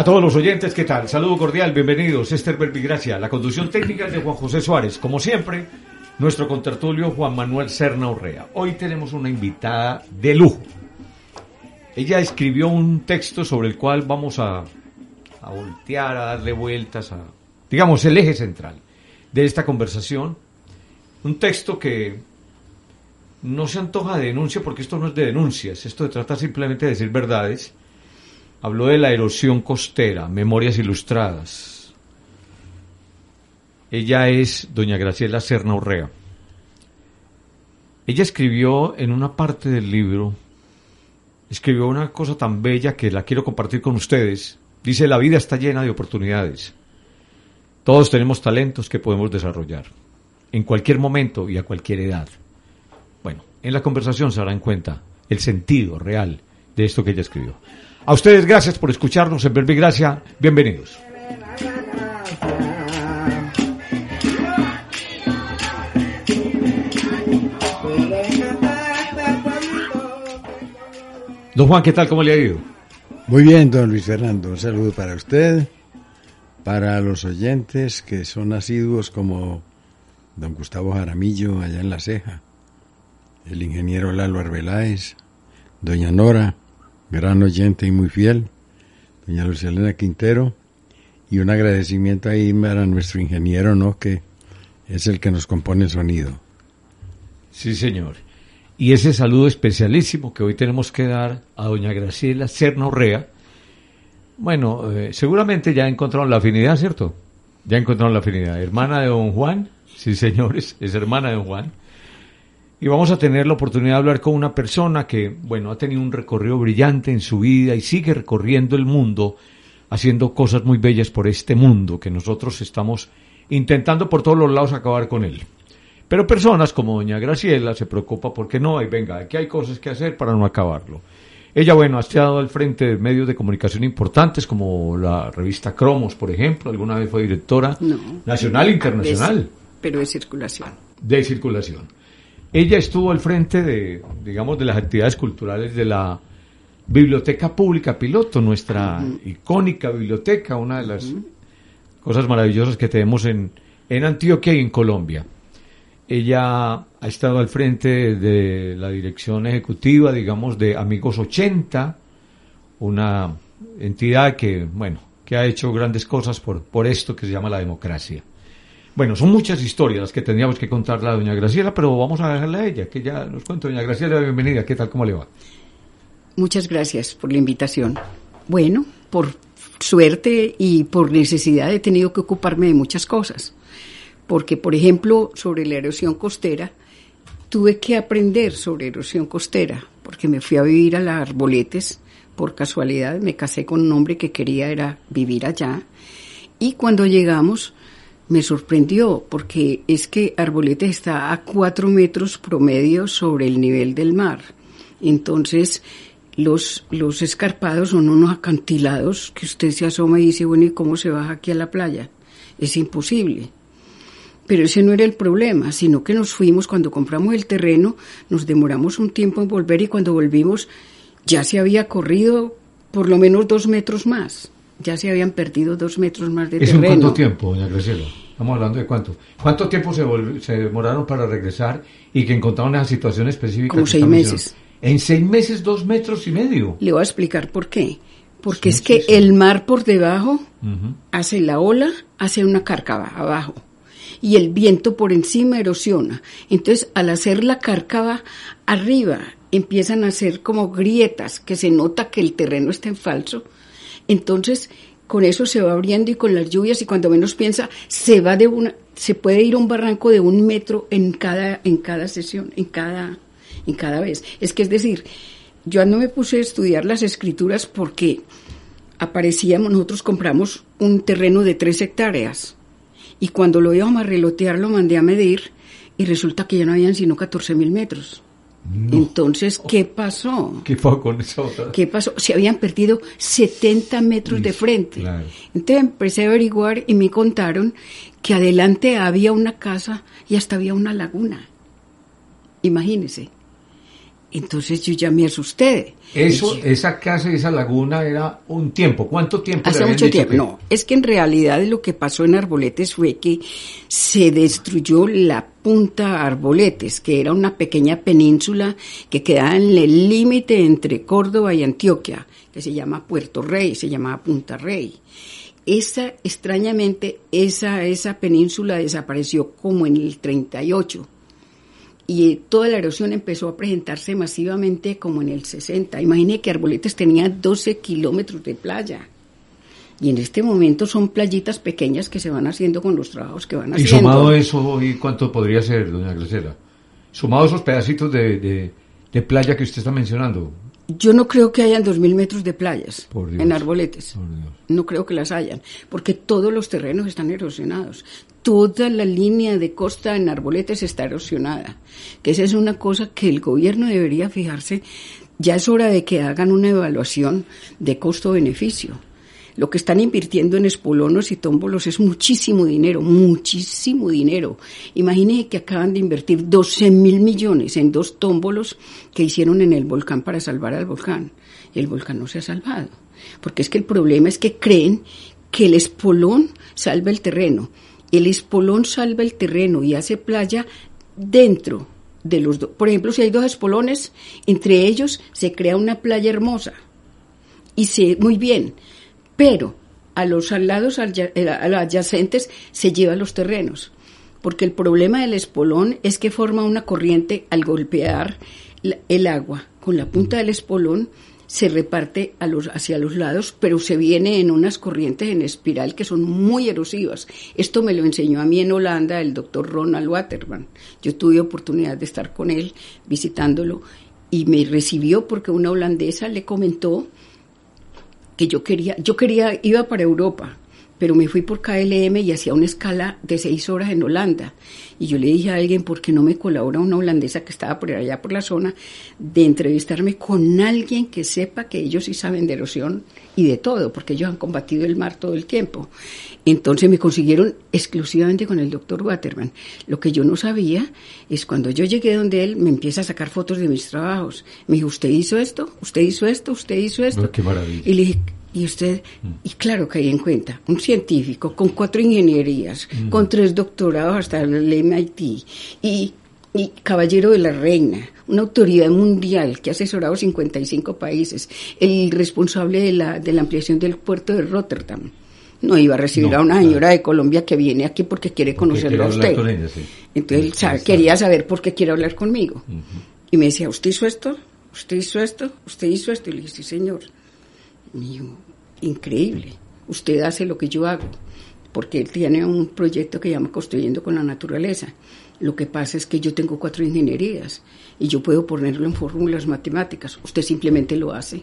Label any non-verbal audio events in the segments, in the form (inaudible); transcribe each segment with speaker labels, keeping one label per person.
Speaker 1: A todos los oyentes, ¿qué tal? Saludo cordial, bienvenidos. Esther Belvigracia, la conducción técnica es de Juan José Suárez. Como siempre, nuestro contertulio Juan Manuel Serna Urrea. Hoy tenemos una invitada de lujo. Ella escribió un texto sobre el cual vamos a, a voltear, a darle vueltas, a, digamos, el eje central de esta conversación. Un texto que no se antoja de denuncia porque esto no es de denuncias, esto se trata simplemente de decir verdades Habló de la erosión costera, Memorias Ilustradas. Ella es doña Graciela Serna Urrea. Ella escribió en una parte del libro, escribió una cosa tan bella que la quiero compartir con ustedes. Dice, la vida está llena de oportunidades. Todos tenemos talentos que podemos desarrollar, en cualquier momento y a cualquier edad. Bueno, en la conversación se darán cuenta el sentido real de esto que ella escribió. A ustedes gracias por escucharnos en Gracia. Bienvenidos. Don Juan, ¿qué tal? ¿Cómo le ha ido?
Speaker 2: Muy bien, don Luis Fernando. Un saludo para usted, para los oyentes que son asiduos como don Gustavo Jaramillo allá en La Ceja, el ingeniero Lalo Arbeláez, doña Nora, gran oyente y muy fiel, doña Luciana Quintero, y un agradecimiento ahí para nuestro ingeniero, ¿no? Que es el que nos compone el sonido.
Speaker 1: Sí, señor. Y ese saludo especialísimo que hoy tenemos que dar a doña Graciela Cerna Orrea. Bueno, eh, seguramente ya encontraron la afinidad, ¿cierto? Ya encontraron la afinidad. Hermana de don Juan, sí, señores, es hermana de don Juan y vamos a tener la oportunidad de hablar con una persona que, bueno, ha tenido un recorrido brillante en su vida y sigue recorriendo el mundo, haciendo cosas muy bellas por este mundo que nosotros estamos intentando por todos los lados acabar con él. Pero personas como doña Graciela se preocupa porque no, y venga, aquí hay cosas que hacer para no acabarlo. Ella, bueno, ha estado al frente de medios de comunicación importantes como la revista Cromos, por ejemplo, alguna vez fue directora nacional e internacional.
Speaker 3: pero de circulación.
Speaker 1: De circulación. Ella estuvo al frente de, digamos, de las actividades culturales de la Biblioteca Pública Piloto, nuestra icónica biblioteca, una de las cosas maravillosas que tenemos en, en Antioquia y en Colombia. Ella ha estado al frente de la dirección ejecutiva, digamos, de Amigos 80, una entidad que, bueno, que ha hecho grandes cosas por, por esto que se llama la democracia. Bueno, son muchas historias que tendríamos que contarle a doña Graciela, pero vamos a dejarle a ella, que ya nos cuente. Doña Graciela, bienvenida. ¿Qué tal? ¿Cómo le va?
Speaker 3: Muchas gracias por la invitación. Bueno, por suerte y por necesidad he tenido que ocuparme de muchas cosas. Porque, por ejemplo, sobre la erosión costera, tuve que aprender sobre erosión costera, porque me fui a vivir a las Arboletes. Por casualidad me casé con un hombre que quería era vivir allá. Y cuando llegamos, me sorprendió porque es que Arbolete está a cuatro metros promedio sobre el nivel del mar. Entonces, los, los escarpados son unos acantilados que usted se asoma y dice, bueno, ¿y cómo se baja aquí a la playa? Es imposible. Pero ese no era el problema, sino que nos fuimos cuando compramos el terreno, nos demoramos un tiempo en volver y cuando volvimos ya se había corrido por lo menos dos metros más ya se habían perdido dos metros más de terreno.
Speaker 1: ¿Es cuánto tiempo, doña Graciela? Estamos hablando de cuánto. ¿Cuánto tiempo se, se demoraron para regresar y que encontraron esa situación específica?
Speaker 3: Como seis meses.
Speaker 1: En seis meses, dos metros y medio.
Speaker 3: Le voy a explicar por qué. Porque es que el mar por debajo hace la ola, hace una cárcava abajo. Y el viento por encima erosiona. Entonces, al hacer la cárcava arriba, empiezan a hacer como grietas, que se nota que el terreno está en falso. Entonces, con eso se va abriendo y con las lluvias y cuando menos piensa, se va de una, se puede ir a un barranco de un metro en cada, en cada sesión, en cada, en cada vez. Es que es decir, yo no me puse a estudiar las escrituras porque aparecíamos, nosotros compramos un terreno de tres hectáreas y cuando lo íbamos a relotear lo mandé a medir y resulta que ya no habían sino 14 mil metros. Entonces, ¿qué pasó?
Speaker 1: ¿Qué fue con eso?
Speaker 3: ¿Qué pasó? Se habían perdido 70 metros de frente. Entonces empecé a averiguar y me contaron que adelante había una casa y hasta había una laguna. Imagínese. Entonces yo ya me asusté.
Speaker 1: Eso, esa casa y esa laguna era un tiempo. ¿Cuánto tiempo?
Speaker 3: Hace mucho tiempo. No, es que en realidad lo que pasó en Arboletes fue que se destruyó la punta Arboletes, que era una pequeña península que quedaba en el límite entre Córdoba y Antioquia, que se llama Puerto Rey, se llamaba Punta Rey. Esa, extrañamente, esa, esa península desapareció como en el 38 y toda la erosión empezó a presentarse masivamente como en el 60. Imagine que Arboletes tenía 12 kilómetros de playa. Y en este momento son playitas pequeñas que se van haciendo con los trabajos que van haciendo.
Speaker 1: ¿Y sumado eso, ¿y cuánto podría ser, doña Glacera? Sumado esos pedacitos de, de playa que usted está mencionando,
Speaker 3: yo no creo que hayan dos mil metros de playas en Arboletes. No creo que las hayan, porque todos los terrenos están erosionados. Toda la línea de costa en Arboletes está erosionada. Que esa es una cosa que el gobierno debería fijarse. Ya es hora de que hagan una evaluación de costo-beneficio lo que están invirtiendo en espolonos y tómbolos es muchísimo dinero, muchísimo dinero. Imagine que acaban de invertir 12 mil millones en dos tómbolos que hicieron en el volcán para salvar al volcán. Y el volcán no se ha salvado. Porque es que el problema es que creen que el espolón salva el terreno. El espolón salva el terreno y hace playa dentro de los dos. Por ejemplo, si hay dos espolones, entre ellos se crea una playa hermosa. Y se, muy bien, pero a los lados eh, adyacentes se lleva los terrenos, porque el problema del espolón es que forma una corriente al golpear el agua con la punta del espolón se reparte a los, hacia los lados, pero se viene en unas corrientes en espiral que son muy erosivas. Esto me lo enseñó a mí en Holanda el doctor Ronald Waterman. Yo tuve oportunidad de estar con él visitándolo y me recibió porque una holandesa le comentó que yo quería, yo quería, iba para Europa, pero me fui por KLM y hacía una escala de seis horas en Holanda. Y yo le dije a alguien, ¿por qué no me colabora una holandesa que estaba por allá por la zona, de entrevistarme con alguien que sepa que ellos sí saben de erosión y de todo, porque ellos han combatido el mar todo el tiempo. Entonces me consiguieron exclusivamente con el doctor Waterman. Lo que yo no sabía es cuando yo llegué donde él me empieza a sacar fotos de mis trabajos. Me dijo, ¿usted hizo esto? ¿Usted hizo esto? ¿Usted hizo esto?
Speaker 1: qué maravilla.
Speaker 3: Y le dije, y usted, mm. y claro que hay en cuenta, un científico con cuatro ingenierías, mm. con tres doctorados hasta el MIT, y, y caballero de la reina, una autoridad mundial que ha asesorado 55 países, el responsable de la, de la ampliación del puerto de Rotterdam no iba a recibir a una señora de Colombia que viene aquí porque quiere conocerlo a usted. Entonces quería saber por qué quiere hablar conmigo. Y me decía, ¿usted hizo esto? ¿Usted hizo esto? ¿Usted hizo esto? Y le dije, sí, señor. Increíble. Usted hace lo que yo hago. Porque él tiene un proyecto que llama Construyendo con la Naturaleza. Lo que pasa es que yo tengo cuatro ingenierías y yo puedo ponerlo en fórmulas matemáticas. Usted simplemente lo hace.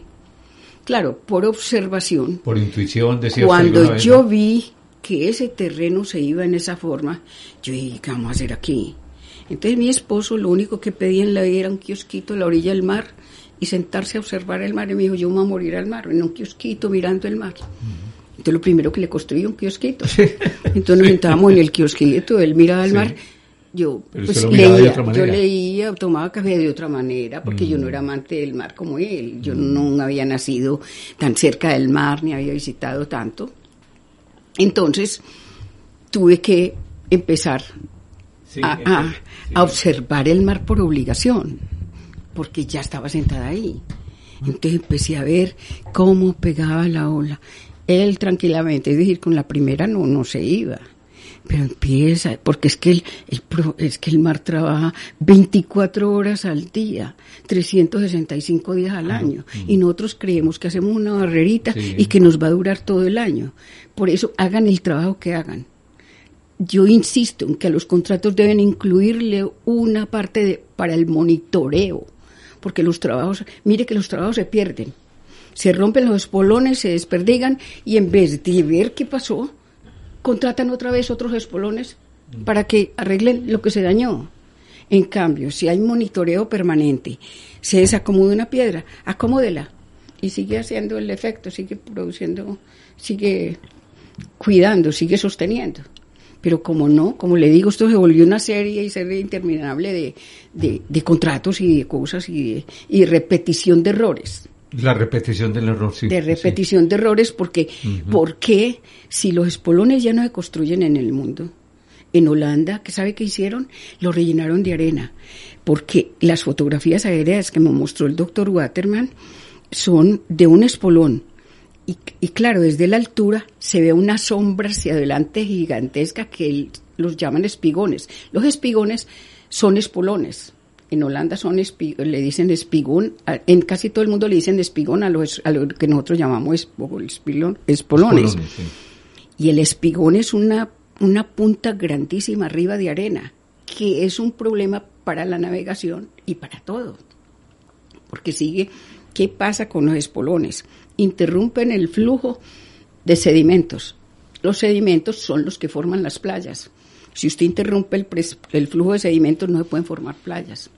Speaker 3: Claro, por observación.
Speaker 1: Por intuición, decía
Speaker 3: Cuando yo vi que ese terreno se iba en esa forma, yo dije, ¿qué vamos a hacer aquí? Entonces mi esposo lo único que pedía en la vida era un kiosquito a la orilla del mar y sentarse a observar el mar. Y me dijo, yo me voy a morir al mar, en un kiosquito mirando el mar. Entonces lo primero que le construí un kiosquito. Entonces nos sentábamos en el kiosquito, él miraba al mar yo pues, leía, yo leía, tomaba café de otra manera, porque yo no mm. era amante del mar como él. Yo mm. no había nacido tan cerca del mar, ni había visitado tanto. Entonces, tuve que empezar
Speaker 1: Sí,
Speaker 3: a, a-
Speaker 1: sí.
Speaker 3: a observar el mar por obligación, porque ya estaba sentada ahí. Entonces empecé a ver cómo pegaba la ola. Él tranquilamente, es decir, con la primera no, no se iba. Pero empieza, porque es que el, el es que el mar trabaja 24 horas al día, 365 días al año. Y nosotros creemos que hacemos una barrerita
Speaker 1: Sí.
Speaker 3: y que nos va a durar todo el año. Por eso hagan el trabajo que hagan yo insisto en que a los contratos deben incluirle una parte de- para el monitoreo, porque los trabajos, mire que los trabajos se pierden, se rompen los espolones, se desperdigan y en vez de ver qué pasó, contratan otra vez otros espolones para que arreglen lo que se dañó. En cambio, si hay monitoreo permanente, se desacomoda una piedra, acomódela y sigue haciendo el efecto, sigue produciendo, sigue cuidando, sigue sosteniendo. Pero como no, como le digo, esto se volvió una serie y serie interminable de, de, de contratos y de cosas y de, y repetición de errores.
Speaker 1: La repetición del error, sí.
Speaker 3: de
Speaker 1: sí.
Speaker 3: repetición de errores porque, porque si los espolones ya no se construyen en el mundo, en Holanda, ¿qué sabe qué hicieron? Lo rellenaron de arena. Porque las fotografías aéreas que me mostró el doctor Waterman son de un espolón. Y, y claro, desde la altura se ve una sombra hacia adelante gigantesca que los llaman espigones. Los espigones son espolones. En Holanda son espi- le dicen espigón, en casi todo el mundo le dicen espigón a lo, es- a lo que nosotros llamamos espolones.
Speaker 1: Espolones, sí.
Speaker 3: Y el espigón es una, una punta grandísima arriba de arena, que es un problema para la navegación y para todo. Porque sigue, ¿qué pasa con los espolones? Interrumpen el flujo de sedimentos. Los sedimentos son los que forman las playas. Si usted interrumpe el, el flujo de sedimentos, no se pueden formar playas.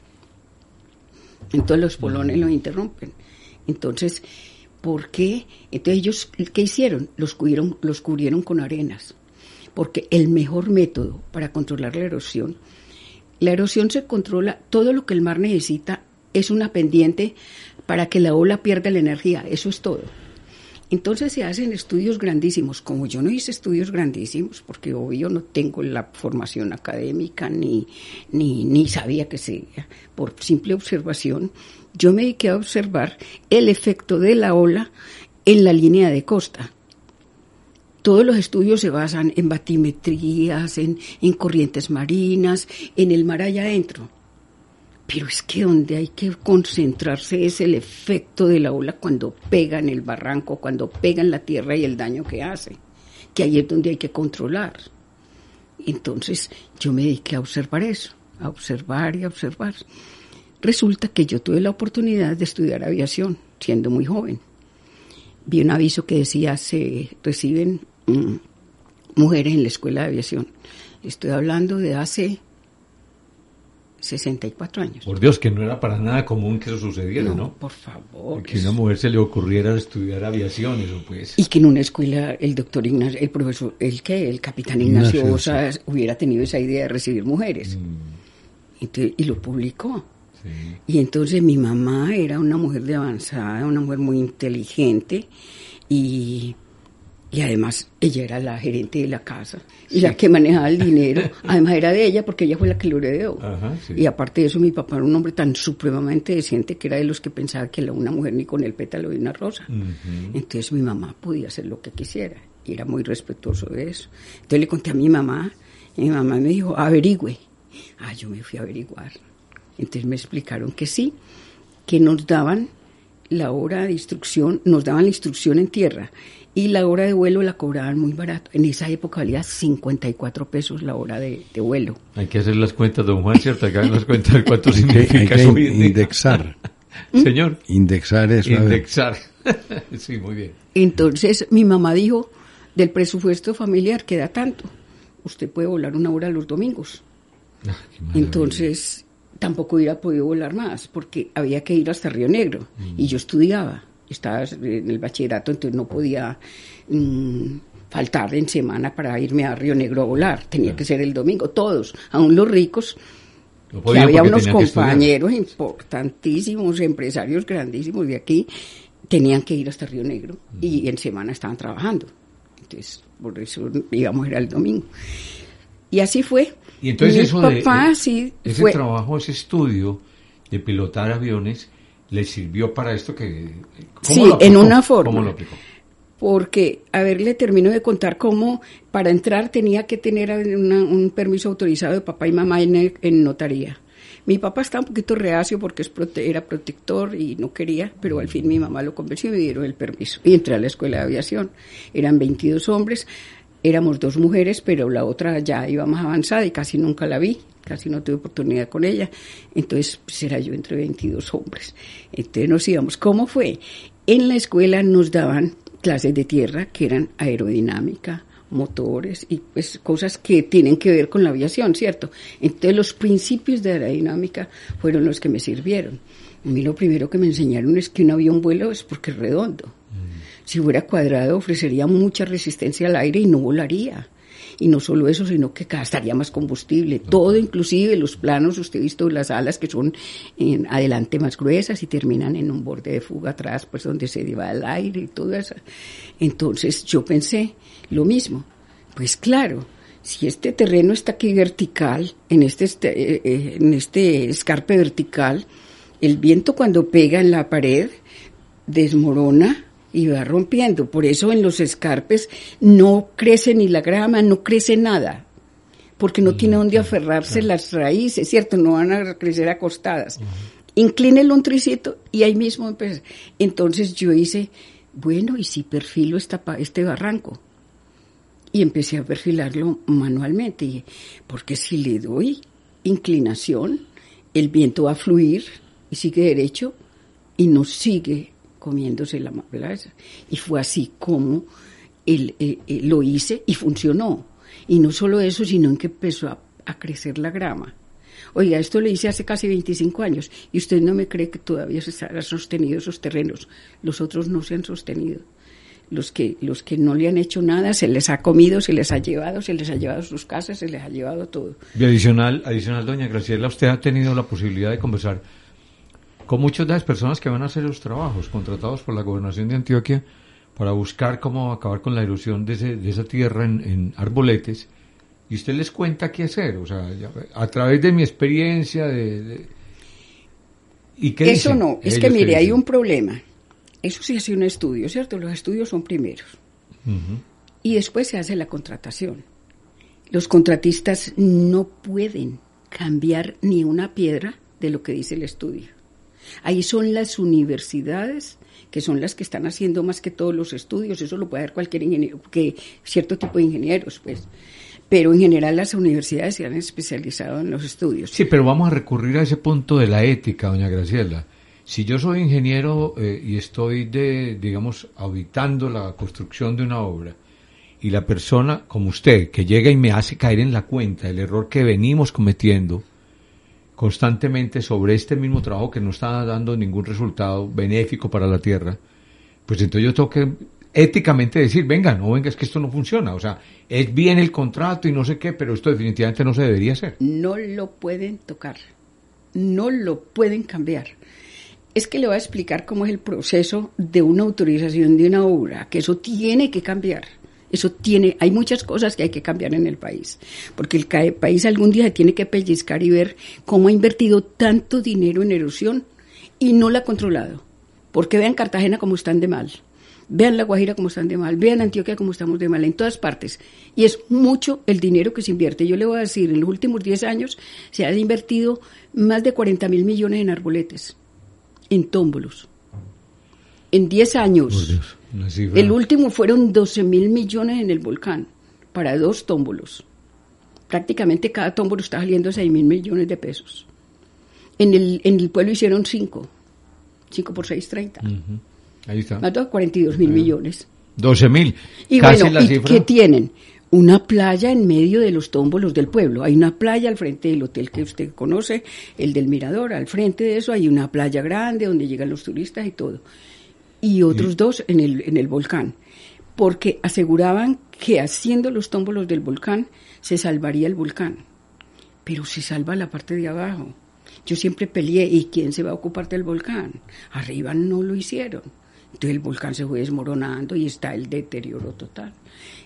Speaker 3: Entonces los espolones lo interrumpen. Entonces, ¿por qué? Entonces ellos, ¿qué hicieron? Los cubrieron, los cubrieron con arenas. Porque el mejor método para controlar la erosión, la erosión se controla, todo lo que el mar necesita es una pendiente para que la ola pierda la energía, eso es todo. Entonces se hacen estudios grandísimos. Como yo no hice estudios grandísimos, porque obvio no tengo la formación académica ni, ni, ni sabía que sería, por simple observación, yo me dediqué a observar el efecto de la ola en la línea de costa. Todos los estudios se basan en batimetrías, en, en corrientes marinas, en el mar allá adentro. Pero es que donde hay que concentrarse es el efecto de la ola cuando pega en el barranco, cuando pega en la tierra y el daño que hace, que ahí es donde hay que controlar. Entonces yo me dediqué a observar eso, a observar y a observar. Resulta que yo tuve la oportunidad de estudiar aviación siendo muy joven. Vi un aviso que decía se reciben mm, mujeres en la escuela de aviación. Estoy hablando de hace 64 años.
Speaker 1: Por Dios, que no era para nada común que eso sucediera, ¿no?
Speaker 3: No, por favor.
Speaker 1: Que a una mujer se le ocurriera estudiar aviación, eso pues.
Speaker 3: Y que en una escuela el doctor Ignacio, el profesor, el que, el capitán Ignacio,
Speaker 2: Ignacio,
Speaker 3: Osa hubiera tenido esa idea de recibir mujeres.
Speaker 1: Mm,
Speaker 3: Entonces, y lo publicó.
Speaker 1: sí.
Speaker 3: Y entonces mi mamá era una mujer de avanzada, una mujer muy inteligente y, y además ella era la gerente de la casa y la que manejaba el dinero. Además era de ella porque ella fue la que lo heredó.
Speaker 1: Ajá, sí.
Speaker 3: Y aparte de eso mi papá era un hombre tan supremamente decente que era de los que pensaba que una mujer ni con el pétalo de una rosa. Entonces mi mamá podía hacer lo que quisiera y era muy respetuoso de eso. Entonces le conté a mi mamá y mi mamá me dijo, averigüe. Ah, yo me fui a averiguar. Entonces me explicaron que sí, que nos daban la hora de instrucción, nos daban la instrucción en tierra y la hora de vuelo la cobraban muy barato. En esa época valía 54 pesos la hora de, de vuelo.
Speaker 1: Hay que hacer las cuentas, don Juan, ¿cierto? Acá las cuentas de cuánto (laughs)
Speaker 2: Hay que, hay
Speaker 1: significa
Speaker 2: que indexar. (laughs)
Speaker 1: Señor,
Speaker 2: Indexar ver.
Speaker 1: indexar. (laughs) sí, muy bien.
Speaker 3: Entonces mi mamá dijo, del presupuesto familiar queda tanto. Usted puede volar una hora los domingos.
Speaker 1: Ah.
Speaker 3: Entonces, tampoco hubiera podido volar más, porque había que ir hasta Río Negro. Y yo estudiaba, estaba en el bachillerato, entonces no podía mm, faltar en semana para irme a Río Negro a volar. Tenía que ser el domingo, todos, aún los ricos.
Speaker 1: No podía
Speaker 3: había unos compañeros importantísimos, empresarios grandísimos de aquí, tenían que ir hasta Río Negro y en semana estaban trabajando. Entonces, por eso íbamos era el domingo. Y así fue.
Speaker 1: Y entonces
Speaker 3: Mi
Speaker 1: eso de-
Speaker 3: papá
Speaker 1: de-
Speaker 3: sí
Speaker 1: ese
Speaker 3: fue.
Speaker 1: trabajo, ese estudio de pilotar aviones, le sirvió para esto que... ¿cómo
Speaker 3: Sí,
Speaker 1: lo
Speaker 3: en una forma.
Speaker 1: ¿Cómo lo aplicó?
Speaker 3: Porque, a ver, le termino de contar cómo para entrar tenía que tener una- un permiso autorizado de papá y mamá en, en notaría. Mi papá estaba un poquito reacio porque es prote- era protector y no quería, pero al fin mi mamá lo convenció y me dieron el permiso. Y entré a la escuela de aviación. Eran 22 hombres, éramos dos mujeres, pero la otra ya iba más avanzada y casi nunca la vi, casi no tuve oportunidad con ella. Entonces, pues era yo entre 22 hombres. Entonces nos íbamos. ¿Cómo fue? En la escuela nos daban clases de tierra que eran aerodinámica, motores y pues cosas que tienen que ver con la aviación, ¿cierto? Entonces los principios de aerodinámica fueron los que me sirvieron. A mí lo primero que me enseñaron es que un avión vuelo es porque es redondo. Si fuera cuadrado ofrecería mucha resistencia al aire y no volaría. Y no solo eso, sino que gastaría más combustible. Todo, inclusive los planos, usted ha visto las alas que son en adelante más gruesas y terminan en un borde de fuga atrás, pues donde se lleva el aire y todo eso. Entonces yo pensé lo mismo. Pues claro, si este terreno está aquí vertical, en este, este, eh, eh, en este escarpe vertical, el viento cuando pega en la pared desmorona y va rompiendo. Por eso en los escarpes no crece ni la grama, no crece nada, porque no tiene donde aferrarse las raíces, ¿cierto? No van a crecer acostadas. Inclínelo un tricito y ahí mismo empecé. Entonces yo hice, bueno, ¿y si perfilo esta, este barranco? Y empecé a perfilarlo manualmente, y- porque si le doy inclinación, el viento va a fluir y sigue derecho y no sigue comiéndose la plaza. Y fue así como el- eh, eh, lo hice y funcionó. Y no solo eso, sino en que empezó a, a crecer la grama. Oiga, esto lo hice hace casi 25 años y usted no me cree que todavía se han sostenido esos terrenos. Los otros no se han sostenido. Los que, los que no le han hecho nada se les ha comido, se les ha llevado, se les ha llevado sus casas, se les ha llevado todo.
Speaker 1: Y adicional, adicional, doña Graciela, usted ha tenido la posibilidad de conversar con muchas de las personas que van a hacer los trabajos contratados por la gobernación de Antioquia para buscar cómo acabar con la erosión de, ese- de esa tierra en, en arboletes y usted les cuenta qué hacer, o sea, ya- a través de mi experiencia de... de- ¿Y qué
Speaker 3: Eso
Speaker 1: dicen?
Speaker 3: no, es que mire, hay un problema. Eso sí hace un estudio, ¿cierto? Los estudios son primeros. Y después se hace la contratación. Los contratistas no pueden cambiar ni una piedra de lo que dice el estudio. Ahí son las universidades que son las que están haciendo más que todos los estudios. Eso lo puede hacer cualquier ingeniero, que cierto tipo de ingenieros, pues. Pero en general las universidades se han especializado en los estudios.
Speaker 1: Sí, pero vamos a recurrir a ese punto de la ética, doña Graciela. Si yo soy ingeniero eh, y estoy, de, digamos, auditando la construcción de una obra, y la persona, como usted, que llega y me hace caer en la cuenta el error que venimos cometiendo constantemente sobre este mismo trabajo que no está dando ningún resultado benéfico para la tierra, pues entonces yo tengo que éticamente decir, venga, no venga, es que esto no funciona. O sea, es bien el contrato y no sé qué, pero esto definitivamente no se debería hacer.
Speaker 3: no lo pueden tocar, no lo pueden cambiar. Es que le voy a explicar cómo es el proceso de una autorización de una obra, que eso tiene que cambiar. Eso tiene, hay muchas cosas que hay que cambiar en el país, porque el país algún día se tiene que pellizcar y ver cómo ha invertido tanto dinero en erosión y no la ha controlado. Porque vean Cartagena como están de mal, vean La Guajira como están de mal, vean Antioquia como estamos de mal, en todas partes. Y es mucho el dinero que se invierte. Yo le voy a decir, en los últimos 10 años se han invertido más de 40 mil millones en arboletes, en tómbolos. En 10 años.
Speaker 1: Cifra.
Speaker 3: El último fueron 12 mil millones en el volcán para dos tómbolos. Prácticamente cada tómbolo está saliendo 6 mil millones de pesos. En el, en el pueblo hicieron 5. 5 por 6, 30.
Speaker 1: Ujú. Ahí está.
Speaker 3: Más de 42 mil millones.
Speaker 1: 12 mil.
Speaker 3: Y
Speaker 1: Casi
Speaker 3: bueno,
Speaker 1: la
Speaker 3: ¿y
Speaker 1: cifra.
Speaker 3: qué tienen? Una playa en medio de los tómbolos del pueblo. Hay una playa al frente del hotel que usted conoce, el del Mirador. Al frente de eso hay una playa grande donde llegan los turistas y todo. Y otros dos en el, en el volcán. Porque aseguraban que haciendo los tómbolos del volcán se salvaría el volcán. Pero se salva la parte de abajo. Yo siempre peleé, ¿y quién se va a ocupar del volcán? Arriba no lo hicieron. Entonces el volcán se fue desmoronando y está el deterioro total.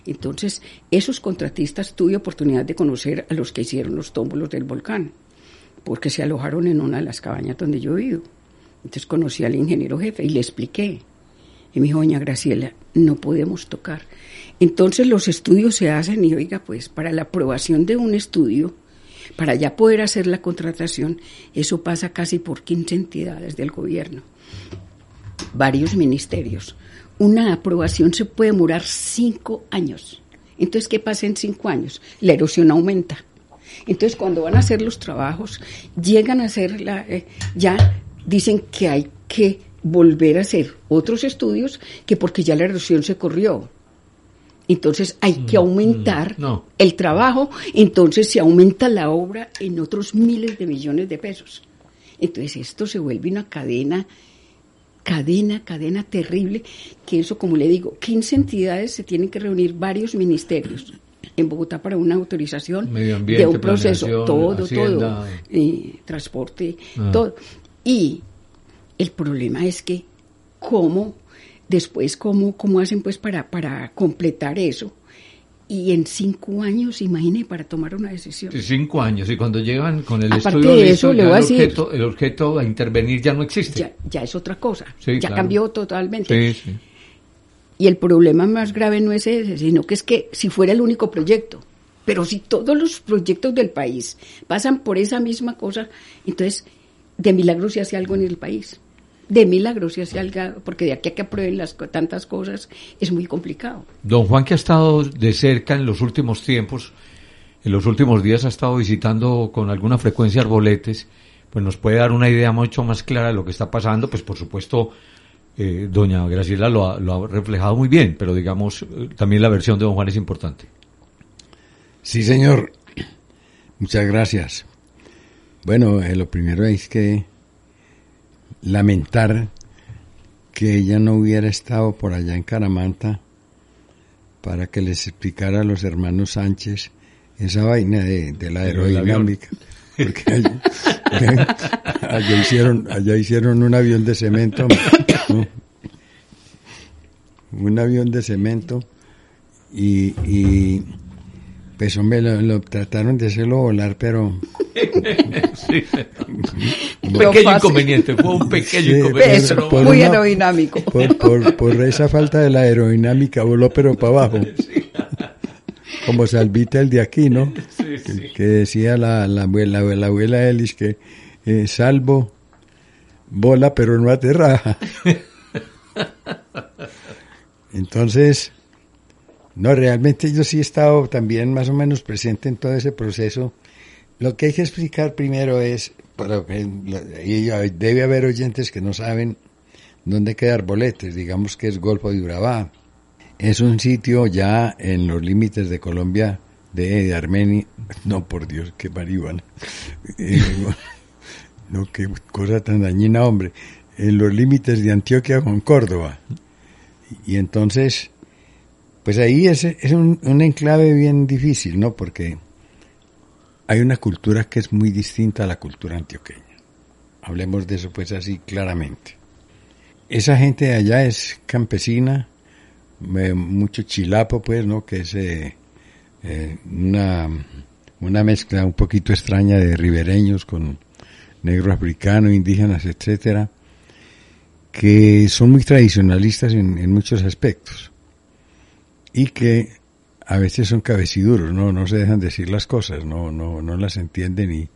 Speaker 3: Entonces, esos contratistas tuve oportunidad de conocer a los que hicieron los tómbolos del volcán, porque se alojaron en una de las cabañas donde yo vivo. Entonces conocí al ingeniero jefe y le expliqué. Y me dijo, doña Graciela, no podemos tocar. Entonces los estudios se hacen y oiga, pues para la aprobación de un estudio, para ya poder hacer la contratación, eso pasa casi por 15 entidades del gobierno, varios ministerios. Una aprobación se puede demorar cinco años. Entonces, ¿qué pasa en cinco años? La erosión aumenta. Entonces, cuando van a hacer los trabajos, llegan a hacer la, eh, ya dicen que hay que volver a hacer otros estudios que porque ya la erosión se corrió. Entonces hay que mm, aumentar
Speaker 1: mm,
Speaker 3: el trabajo, entonces se aumenta la obra en otros miles de millones de pesos. Entonces esto se vuelve una cadena, cadena, cadena terrible, que eso, como le digo, 15 entidades se tienen que reunir varios ministerios en Bogotá para una autorización
Speaker 1: de
Speaker 3: un proceso, todo, todo, eh, transporte, ah. todo. Y el problema es que cómo, después, cómo, cómo hacen pues para, para completar eso. Y en cinco años, imagine, para tomar una decisión.
Speaker 1: cinco años, y cuando llegan con el
Speaker 3: Aparte
Speaker 1: estudio
Speaker 3: de eso, le voy a decir,
Speaker 1: el, objeto, el objeto a intervenir ya no existe.
Speaker 3: Ya, ya es otra cosa, ya cambió totalmente.
Speaker 1: Sí, sí.
Speaker 3: Y el problema más grave no es ese, sino que es que si fuera el único proyecto, pero si todos los proyectos del país pasan por esa misma cosa, entonces de milagro se hace algo en el país. De milagro se hace algo, porque de aquí a que aprueben las tantas cosas es muy complicado.
Speaker 1: Don Juan, que ha estado de cerca en los últimos tiempos, en los últimos días ha estado visitando con alguna frecuencia arboletes, pues nos puede dar una idea mucho más clara de lo que está pasando, pues por supuesto eh, doña Graciela lo ha, lo ha, reflejado muy bien, pero digamos, eh, también la versión de don Juan es importante.
Speaker 2: Sí, señor. Muchas gracias. Bueno, eh, lo primero es que lamentar que ella no hubiera estado por allá en Caramanta para que les explicara a los hermanos Sánchez esa vaina de, de la aerodinámica. Porque allá, (laughs) allá, hicieron, allá hicieron un avión de cemento un avión de cemento y, y pues hombre, lo, trataron de hacerlo volar, pero...
Speaker 1: un (laughs) pequeño inconveniente, fue un pequeño inconveniente.
Speaker 3: muy aerodinámico.
Speaker 2: Por, por, esa falta de la aerodinámica voló pero para abajo. (laughs) Como Salvita el de aquí, ¿no? Que, decía la, la, abuela, la abuela Elis que eh, salvo bola pero no aterraja. (laughs) Entonces, no, realmente yo sí he estado también más o menos presente en todo ese proceso. Lo que hay que explicar primero es, para, y debe haber oyentes que no saben dónde queda Arboletes, digamos que es Golfo de Urabá. Es un sitio ya en los límites de Colombia, de, Armenia. No, por Dios, qué marihuana. Eh, (laughs) no, qué cosa tan dañina, hombre. En los límites de Antioquia con Córdoba. Y entonces, pues ahí es, un, enclave bien difícil, ¿no? Porque hay una cultura que es muy distinta a la cultura antioqueña. Hablemos de eso pues así claramente. Esa gente de allá es campesina, mucho chilapo pues, ¿no? Que es eh, eh, una, una mezcla un poquito extraña de ribereños con negro africano, indígenas, etcétera que son muy tradicionalistas en, muchos aspectos y que a veces son cabeciduros, no, no se dejan decir las cosas, no, no, no las entienden y,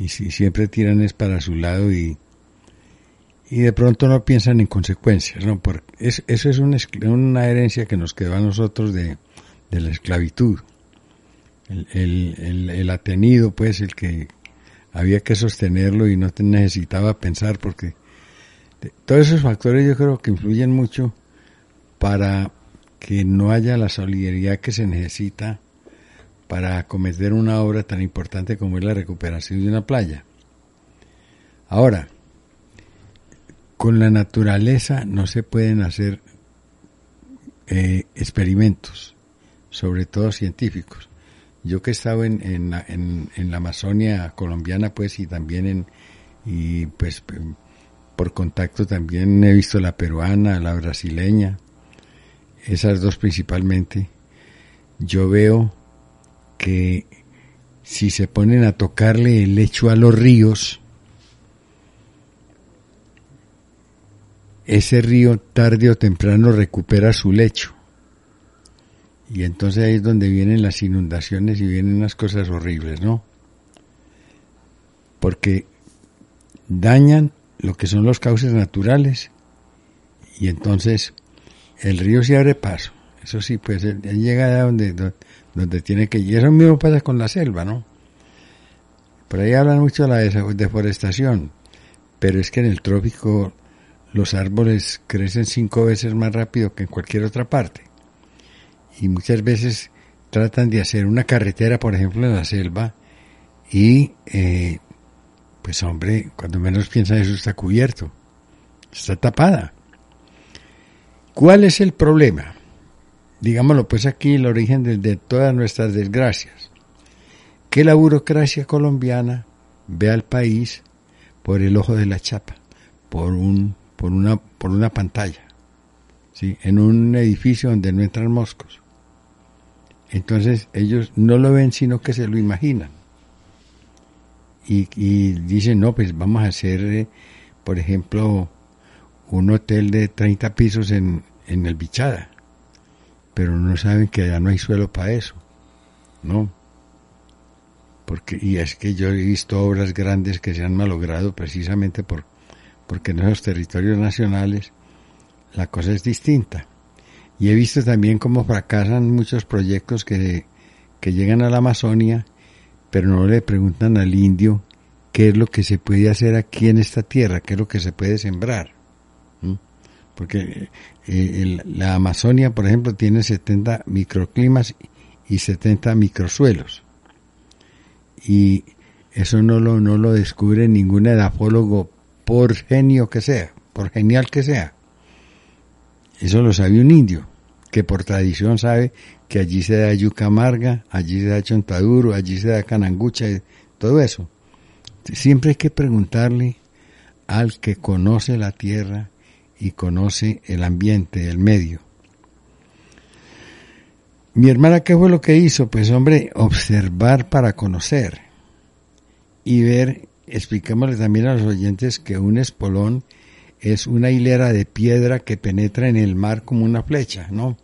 Speaker 2: y si, siempre tiran es para su lado y, y de pronto no piensan en consecuencias, ¿no? Porque es, eso es una, una, herencia que nos quedó a nosotros de, de la esclavitud. El, el, atenido, pues, el que había que sostenerlo y no necesitaba pensar porque todos esos factores yo creo que influyen mucho para que no haya la solidaridad que se necesita para acometer una obra tan importante como es la recuperación de una playa. Ahora, con la naturaleza no se pueden hacer eh, experimentos, sobre todo científicos. Yo que he estado en, en, en, en, la Amazonia colombiana, pues, y también en, y pues por contacto también he visto la peruana, la brasileña, esas dos principalmente. Yo veo que si se ponen a tocarle el lecho a los ríos, ese río tarde o temprano recupera su lecho. Y entonces ahí es donde vienen las inundaciones y vienen unas cosas horribles, ¿no? Porque dañan lo que son los cauces naturales y entonces el río se abre paso. Eso sí, pues él, llega a donde, donde, tiene que ir. Y eso mismo pasa con la selva, ¿no? Por ahí hablan mucho de la deforestación, pero es que en el trópico los árboles crecen cinco veces más rápido que en cualquier otra parte. Y muchas veces tratan de hacer una carretera, por ejemplo, en la selva, y eh, pues hombre, cuando menos piensa eso está cubierto, está tapada. ¿Cuál es el problema? Digámoslo pues aquí, el origen de, todas nuestras desgracias. Que la burocracia colombiana ve al país por el ojo de la chapa, por, un, por, una, por una pantalla, ¿sí? en un edificio donde no entran moscos. Entonces ellos no lo ven sino que se lo imaginan y, y dicen, no, pues vamos a hacer, eh, por ejemplo, un hotel de 30 pisos en, en el Bichada, pero no saben que allá no hay suelo para eso, ¿no? Porque, y es que yo he visto obras grandes que se han malogrado precisamente por, porque en esos territorios nacionales la cosa es distinta. Y he visto también cómo fracasan muchos proyectos que, que llegan a la Amazonia pero no le preguntan al indio qué es lo que se puede hacer aquí en esta tierra, qué es lo que se puede sembrar. Porque eh, la Amazonia, por ejemplo, tiene 70 microclimas y 70 microsuelos. Y eso no lo, no lo descubre ningún edafólogo por genio que sea, por genial que sea. Eso lo sabe un indio, que por tradición sabe que allí se da yuca amarga, allí se da chontaduro, allí se da canangucha, todo eso. Siempre hay que preguntarle al que conoce la tierra y conoce el ambiente, el medio. Mi hermana, ¿qué fue lo que hizo? Pues hombre, observar para conocer y ver, expliquémosle también a los oyentes que un espolón es una hilera de piedra que penetra en el mar como una flecha, ¿no?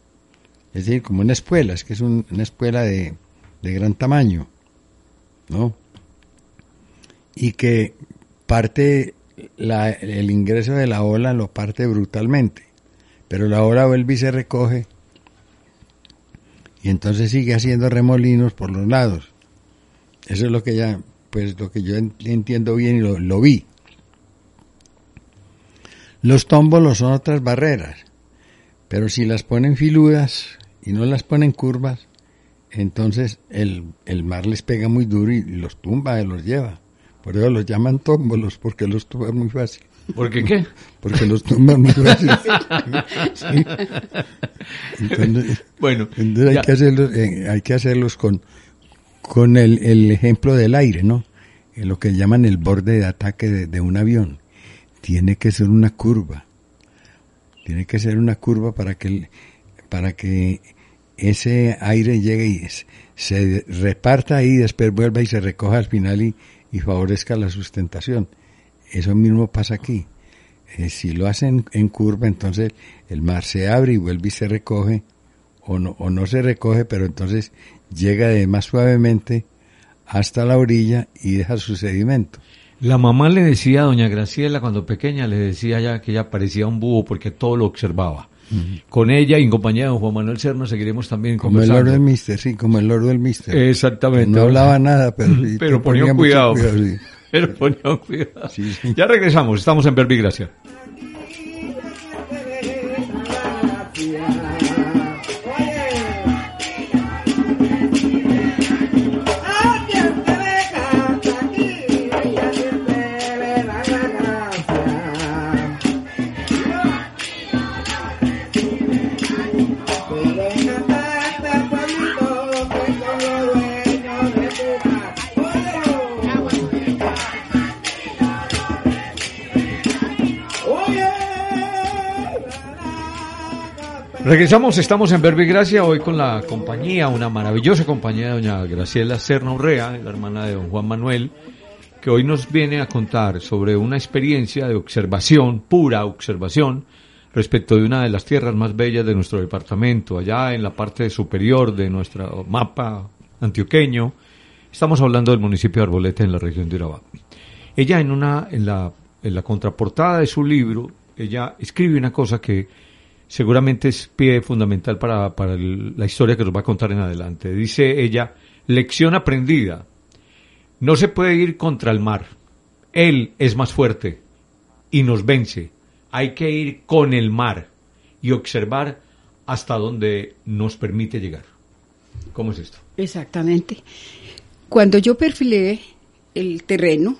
Speaker 2: es decir, como una espuela, es que es una espuela de, gran tamaño, ¿no? Y que parte el ingreso de la ola lo parte brutalmente, pero la ola vuelve y se recoge y entonces sigue haciendo remolinos por los lados. Eso es lo que ya, pues lo que yo entiendo bien y lo, lo vi. Los tómbolos son otras barreras, pero si las ponen filudas, y no las ponen curvas, entonces el, el mar les pega muy duro y, los tumba y los lleva. Por eso los llaman tómbolos, porque los tumba muy fácil.
Speaker 1: ¿Por qué qué? (laughs)
Speaker 2: Porque los tumban muy fácil. (laughs) Entonces, bueno, hay, que hacerlos, eh, hay que hacerlos con, con el, el, ejemplo del aire, ¿no? En lo que llaman el borde de ataque de, de un avión. Tiene que ser una curva. Tiene que ser una curva para que el, para que ese aire llegue y se reparta ahí y después vuelva y se recoja al final y, favorezca la sustentación. Eso mismo pasa aquí. Eh, si lo hacen en curva, entonces el mar se abre y vuelve y se recoge, o no, o no se recoge, pero entonces llega de más suavemente hasta la orilla y deja su sedimento.
Speaker 1: La mamá le decía a doña Graciela cuando pequeña, le decía ya que ella parecía un búho porque todo lo observaba. Con ella y en compañía de Juan Manuel Serna seguiremos también
Speaker 2: como el Lord del Mister, sí, como el Lord del Mister.
Speaker 1: Exactamente.
Speaker 2: No hablaba nada, pero,
Speaker 1: pero ponía, cuidado. Pero ponía cuidado. Ya regresamos, estamos en Verbigracia. Regresamos, estamos en Verbo y Gracia, hoy con la compañía, una maravillosa compañía de doña Graciela Serna Urrea, la hermana de don Juan Manuel, que hoy nos viene a contar sobre una experiencia de observación, pura observación, respecto de una de las tierras más bellas de nuestro departamento, allá en la parte superior de nuestro mapa antioqueño. Estamos hablando del municipio de Arboleta en la región de Urabá. Ella en una en la en la contraportada de su libro, ella escribe una cosa que seguramente es pie fundamental para, para la historia que nos va a contar en adelante. Dice ella, lección aprendida. No se puede ir contra el mar. Él es más fuerte y nos vence. Hay que ir con el mar y observar hasta donde nos permite llegar. ¿Cómo es esto?
Speaker 3: Exactamente. Cuando yo perfilé el terreno,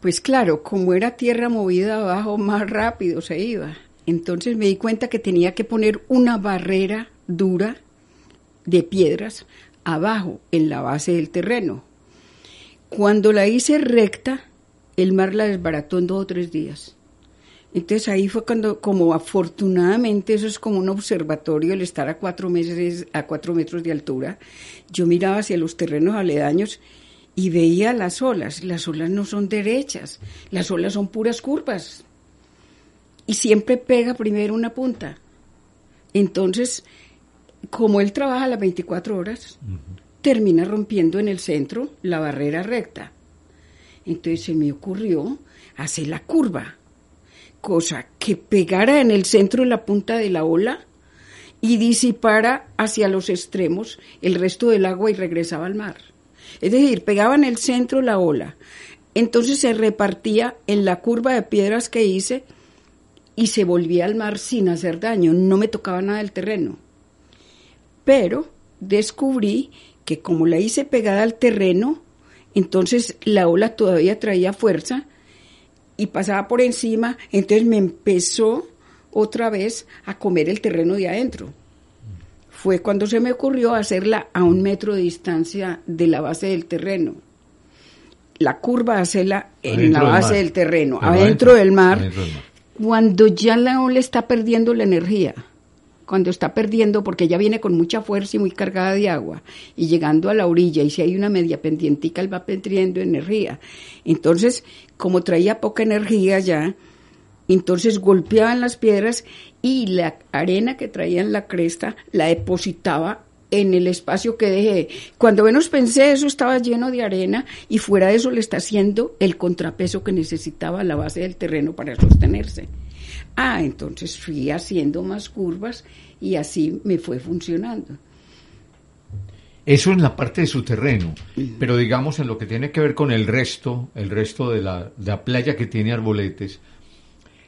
Speaker 3: pues claro, como era tierra movida abajo, más rápido se iba. Entonces me di cuenta que tenía que poner una barrera dura de piedras abajo, en la base del terreno. Cuando la hice recta, el mar la desbarató en dos o tres días. Entonces ahí fue cuando, como afortunadamente eso es como un observatorio, el estar a cuatro, a cuatro metros de altura, yo miraba hacia los terrenos aledaños y veía las olas. Las olas no son derechas, las olas son puras curvas. Y siempre pega primero una punta. Entonces, como él trabaja las 24 horas, termina rompiendo en el centro la barrera recta. Entonces se me ocurrió hacer la curva, cosa que pegara en el centro la punta de la ola y disipara hacia los extremos el resto del agua y regresaba al mar. Es decir, pegaba en el centro la ola. Entonces se repartía en la curva de piedras que hice y se volvía al mar sin hacer daño. No me tocaba nada del terreno. Pero descubrí que como la hice pegada al terreno, entonces la ola todavía traía fuerza y pasaba por encima, entonces me empezó otra vez a comer el terreno de adentro fue cuando se me ocurrió hacerla a un metro de distancia de la base del terreno. La curva hacerla en la base del, terreno, adentro, del mar, cuando ya la ola está perdiendo la energía, cuando está perdiendo, porque ella viene con mucha fuerza y muy cargada de agua, y llegando a la orilla, y si hay una media pendientica, él va perdiendo energía. Entonces, como traía poca energía ya, entonces golpeaban las piedras y la arena que traía en la cresta la depositaba en el espacio que dejé. Cuando menos pensé, eso estaba lleno de arena y fuera de eso le está haciendo el contrapeso que necesitaba la base del terreno para sostenerse. Ah, entonces fui haciendo más curvas y así me fue funcionando.
Speaker 1: Eso en la parte de su terreno, pero digamos en lo que tiene que ver con el resto, el resto de la, de la playa que tiene arboletes,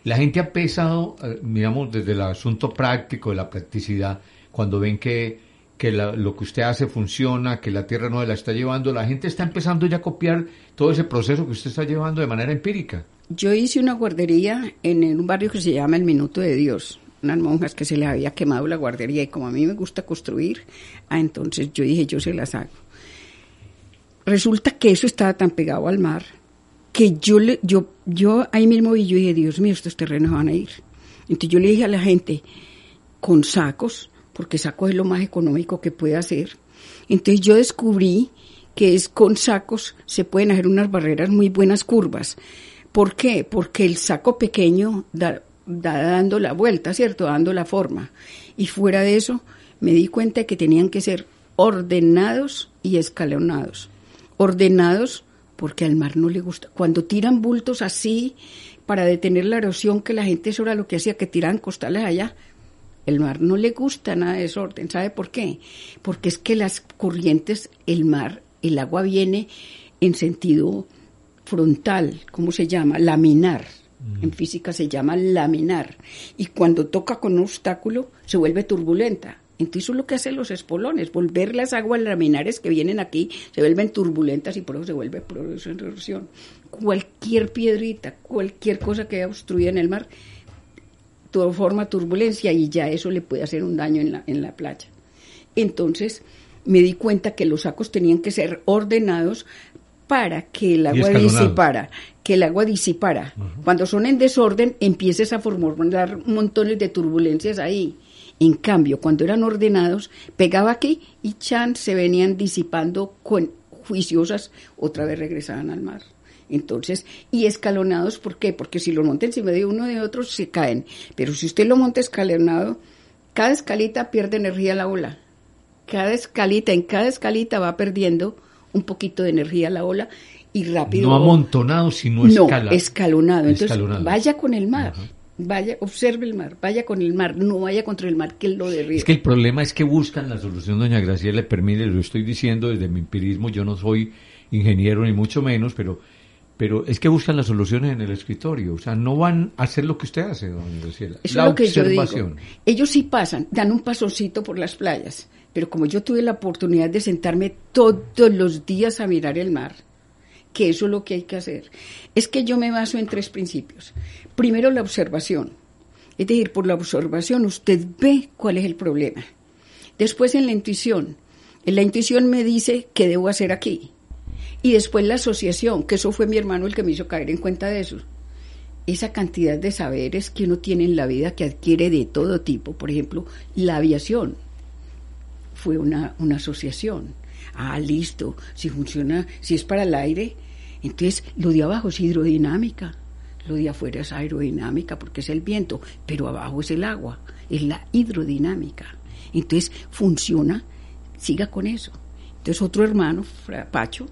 Speaker 1: la gente ha pesado, eh, digamos, desde el asunto práctico, de la practicidad, cuando ven que, que lo que usted hace funciona, que la tierra no la está llevando, la gente está empezando ya a copiar todo ese proceso que usted está llevando de manera empírica.
Speaker 3: Yo hice una guardería en un barrio que se llama El Minuto de Dios, unas monjas que se les había quemado la guardería y como a mí me gusta construir, ah, entonces yo dije, yo se las hago. Resulta que eso estaba tan pegado al mar que yo, le, yo, yo ahí mismo vi, yo dije, Dios mío, estos terrenos van a ir. Entonces yo le dije a la gente, con sacos, porque sacos es lo más económico que puede hacer. Entonces yo descubrí que es con sacos se pueden hacer unas barreras muy buenas curvas. ¿Por qué? Porque el saco pequeño da, da dando la vuelta, ¿cierto? Dando la forma. Y fuera de eso, me di cuenta que tenían que ser ordenados y escalonados. Ordenados porque al mar no le gusta. Cuando tiran bultos así para detener la erosión, que la gente eso era lo que hacía, que tiraban costales allá, el mar no le gusta nada de desorden. ¿Sabe por qué? Porque es que las corrientes, el mar, el agua viene en sentido frontal, ¿cómo se llama? Laminar. Mm. En física se llama laminar. Y cuando toca con un obstáculo, se vuelve turbulenta. Entonces eso es lo que hacen los espolones, volver las aguas laminares que vienen aquí, se vuelven turbulentas y por eso se vuelve de erosión. Cualquier piedrita, cualquier cosa que obstruya en el mar, todo forma turbulencia y ya eso le puede hacer un daño en la, en la playa. Entonces me di cuenta que los sacos tenían que ser ordenados para que el agua disipara, que el agua disipara. Cuando son en desorden, empieces a formar montones de turbulencias ahí En cambio, cuando eran ordenados, pegaba aquí y chan se venían disipando con juiciosas, otra vez regresaban al mar. Entonces, y escalonados, ¿por qué? Porque si lo monta encima de uno de otro, se caen. Pero si usted lo monta escalonado, cada escalita pierde energía la ola. Cada escalita, en cada escalita va perdiendo un poquito de energía la ola y rápido.
Speaker 1: No amontonado, sino
Speaker 3: no, escalonado. Entonces, vaya con el mar. Vaya, observe el mar, vaya con el mar, no vaya contra el mar que lo derriba.
Speaker 1: Es que el problema es que buscan la solución, doña Graciela, le permite, lo estoy diciendo desde mi empirismo, yo no soy ingeniero ni mucho menos, pero pero es que buscan las soluciones en el escritorio, o sea, no van a hacer lo que usted hace, doña Graciela.
Speaker 3: Eso es lo que yo digo. Ellos sí pasan, dan un pasoncito por las playas, pero como yo tuve la oportunidad de sentarme todos los días a mirar el mar, que eso es lo que hay que hacer. Es que yo me baso en tres principios. Primero, la observación. Es decir, por la observación usted ve cuál es el problema. Después, en la intuición. En la intuición me dice qué debo hacer aquí. Y después la asociación, que eso fue mi hermano el que me hizo caer en cuenta de eso. Esa cantidad de saberes que uno tiene en la vida que adquiere de todo tipo. Por ejemplo, la aviación fue una, una asociación. Ah, listo, si funciona, si es para el aire, entonces, lo de abajo es hidrodinámica, lo de afuera es aerodinámica porque es el viento, pero abajo es el agua, es la hidrodinámica. Entonces, funciona, siga con eso. Entonces, otro hermano, Pacho,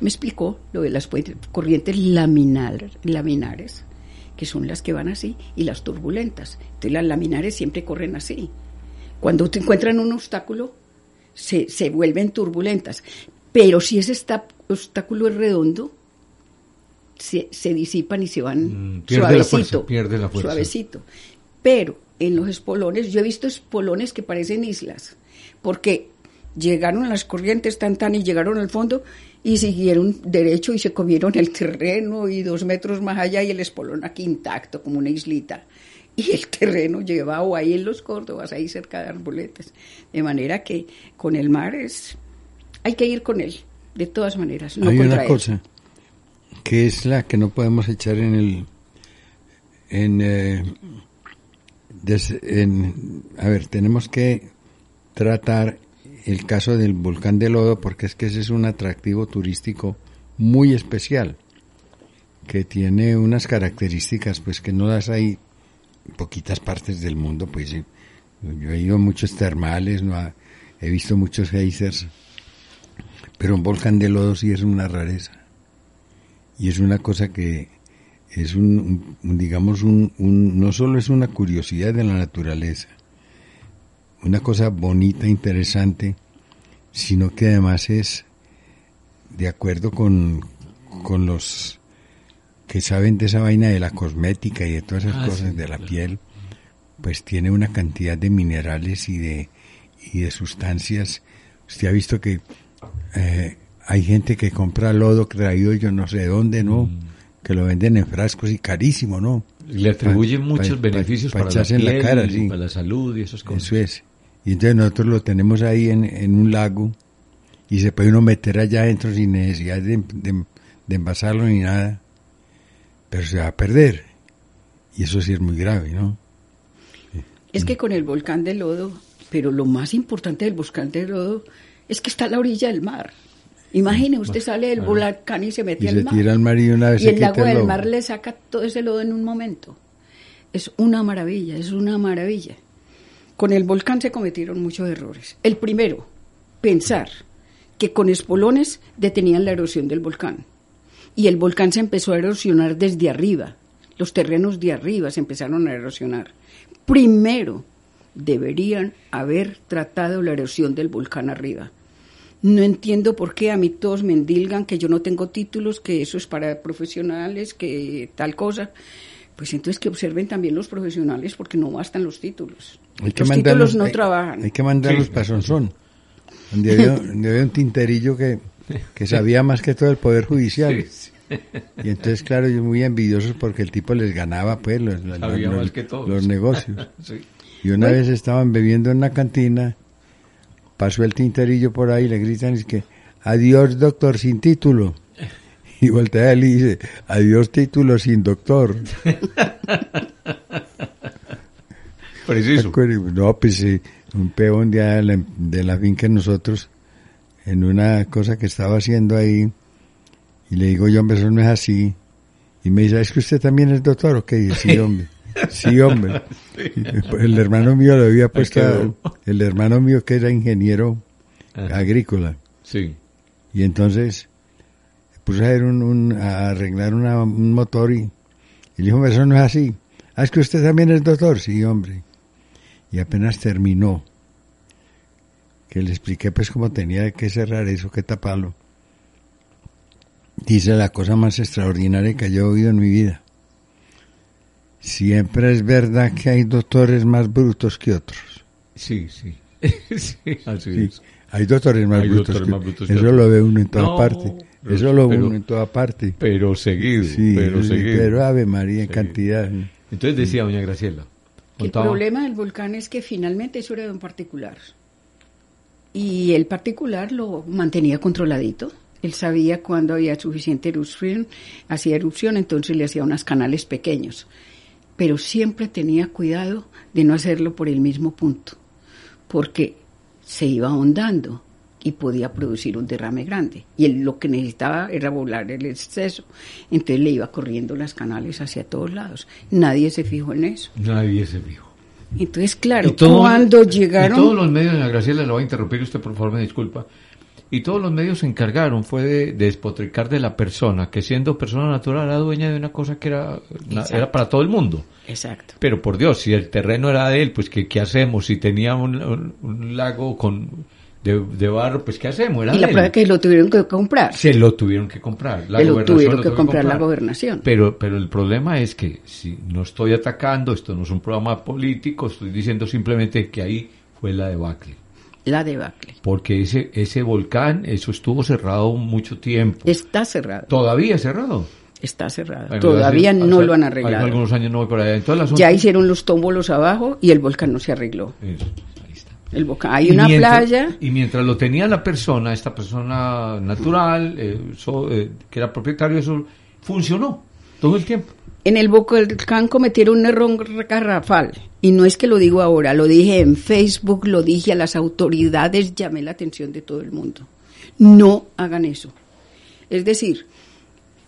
Speaker 3: me explicó lo de las corrientes laminar, laminares, que son las que van así, y las turbulentas. Entonces, las laminares siempre corren así. Cuando te encuentran un obstáculo, se, se vuelven turbulentas. Pero si ese obstáculo es redondo, se, disipan y se van
Speaker 1: mm, suavecito. pierde la fuerza.
Speaker 3: Suavecito. Pero en los espolones, yo he visto espolones que parecen islas, porque llegaron las corrientes tan tan y llegaron al fondo y siguieron derecho y se comieron el terreno y dos metros más allá y el espolón aquí intacto como una islita y el terreno llevado ahí en los Córdobas, ahí cerca de Arboletes. De manera que con el mar es hay que ir con él, de todas maneras. No
Speaker 2: hay una cosa que es la que no podemos echar en el en, eh, en a ver tenemos que tratar el caso del volcán de lodo porque es que ese es un atractivo turístico muy especial que tiene unas características pues que no las hay en poquitas partes del mundo pues yo he ido a muchos termales no he visto muchos geysers pero un volcán de lodo sí es una rareza. Y es una cosa que es un, digamos, un, no solo es una curiosidad de la naturaleza, una cosa bonita, interesante, sino que además es de acuerdo con, con los que saben de esa vaina de la cosmética y de todas esas ah, cosas de la piel, pues tiene una cantidad de minerales y de, y de sustancias. Usted ha visto que eh, hay gente que compra lodo traído yo no sé dónde, ¿no? Mm. Que lo venden en frascos y carísimo, ¿no?
Speaker 1: Le atribuyen muchos beneficios para, la, piel, cara, para la salud y esas cosas.
Speaker 2: Eso es. Y entonces nosotros lo tenemos ahí en, un lago y se puede uno meter allá adentro sin necesidad de, de envasarlo ni nada. Pero se va a perder. Y eso sí es muy grave, ¿no?
Speaker 3: Es que con el volcán de lodo, pero lo más importante del volcán de lodo es que está a la orilla del mar. Imagine, usted sale del volcán y se mete al mar.
Speaker 2: Tira al mar y, una vez
Speaker 3: y el agua del mar le saca todo ese lodo en un momento. Es una maravilla, es una maravilla. Con el volcán se cometieron muchos errores. El primero, pensar que con espolones detenían la erosión del volcán. Y el volcán se empezó a erosionar desde arriba. Los terrenos de arriba se empezaron a erosionar. Primero, deberían haber tratado la erosión del volcán arriba. No entiendo por qué a mí todos me endilgan que yo no tengo títulos, que eso es para profesionales, que tal cosa. Pues entonces que observen también los profesionales porque no bastan los títulos. los títulos no trabajan.
Speaker 2: Hay que mandarlos para Sonsón, donde había, un tinterillo que, que sabía más que todo el Poder Judicial. Y entonces, claro, yo muy envidioso porque el tipo les ganaba pues los, los negocios. (laughs) Y una vez estaban bebiendo en una cantina, pasó el tinterillo por ahí, le gritan, es que, adiós doctor sin título. Y voltea él y dice, adiós título sin doctor.
Speaker 1: Preciso.
Speaker 2: No, pues sí, un peón de la, de la finca nosotros, en una cosa que estaba haciendo ahí, y le digo yo, hombre, eso no es así. Y me dice, ¿es que usted también es doctor? Ok, sí, hombre. Sí, hombre. (laughs) El hermano mío lo había puesto, el hermano mío que era ingeniero agrícola.
Speaker 1: Sí.
Speaker 2: Y entonces puse a, hacer un, un- a arreglar una- un motor y, y le dijo, eso no es así. Ah, es que usted también es doctor. Sí, hombre. Y apenas terminó, que le expliqué pues cómo tenía que cerrar eso, que taparlo. Dice la cosa más extraordinaria que yo he oído en mi vida. Siempre es verdad que hay doctores más brutos que otros.
Speaker 1: Sí, sí. (laughs) sí, así
Speaker 2: Sí,
Speaker 1: es.
Speaker 2: hay doctores más
Speaker 1: Hay
Speaker 2: brutos.
Speaker 1: doctores
Speaker 2: que-
Speaker 1: más brutos
Speaker 2: eso lo ve uno en toda
Speaker 1: No,
Speaker 2: parte. Eso lo
Speaker 1: pero-
Speaker 2: uno en toda parte.
Speaker 1: Pero seguido,
Speaker 2: Sí,
Speaker 1: pero
Speaker 2: sí,
Speaker 1: seguido.
Speaker 2: pero Ave María en
Speaker 1: Sí.
Speaker 2: cantidad.
Speaker 1: Entonces decía doña Graciela.
Speaker 3: El problema del volcán es que finalmente eso era de un particular. Y el particular lo mantenía controladito. Él sabía cuándo había suficiente erupción, hacía erupción, entonces le hacía unos canales pequeños. Pero siempre tenía cuidado de no hacerlo por el mismo punto, porque se iba ahondando y podía producir un derrame grande. Y él lo que necesitaba era volar el exceso. Entonces le iba corriendo las canales hacia todos lados. Nadie se fijó en eso.
Speaker 1: Nadie se fijó.
Speaker 3: Entonces, claro,
Speaker 1: Y todo-
Speaker 3: cuando
Speaker 1: Y
Speaker 3: llegaron...
Speaker 1: todos los medios, doña Graciela, lo va a interrumpir usted, por favor, me disculpa. Y todos los medios se encargaron, fue de, de despotricar de la persona, que siendo persona natural era dueña de una cosa que era, era para todo el mundo.
Speaker 3: Exacto.
Speaker 1: Pero por Dios, si el terreno era de él, pues ¿qué, qué hacemos? Si tenía un, un- un lago con de, de barro, pues ¿qué hacemos? Era
Speaker 3: Y la prueba es que lo tuvieron que comprar.
Speaker 1: Se lo tuvieron que comprar. La
Speaker 3: lo tuvieron que comprar la gobernación.
Speaker 1: Pero, pero el problema es que si no estoy atacando, esto no es un programa político, estoy diciendo simplemente que ahí fue la debacle.
Speaker 3: La debacle.
Speaker 1: Porque ese, ese volcán, eso estuvo cerrado mucho tiempo.
Speaker 3: Está cerrado.
Speaker 1: Todavía cerrado.
Speaker 3: Está cerrado.
Speaker 1: Bueno,
Speaker 3: Todavía
Speaker 1: hace-
Speaker 3: no
Speaker 1: hace-
Speaker 3: lo han arreglado.
Speaker 1: algunos años no voy por allá.
Speaker 3: Ya hicieron los tómbolos abajo y el volcán no se arregló.
Speaker 1: Eso.
Speaker 3: El volcán, hay
Speaker 1: Y
Speaker 3: una
Speaker 1: mientras-
Speaker 3: playa.
Speaker 1: Y mientras lo tenía la persona, esta persona natural, eh, so- eh, que era propietario de eso, funcionó todo el tiempo.
Speaker 3: En el volcán cometieron un error garrafal. Y no es que lo digo ahora, lo dije en Facebook, lo dije a las autoridades, llamé la atención de todo el mundo. No hagan eso. Es decir,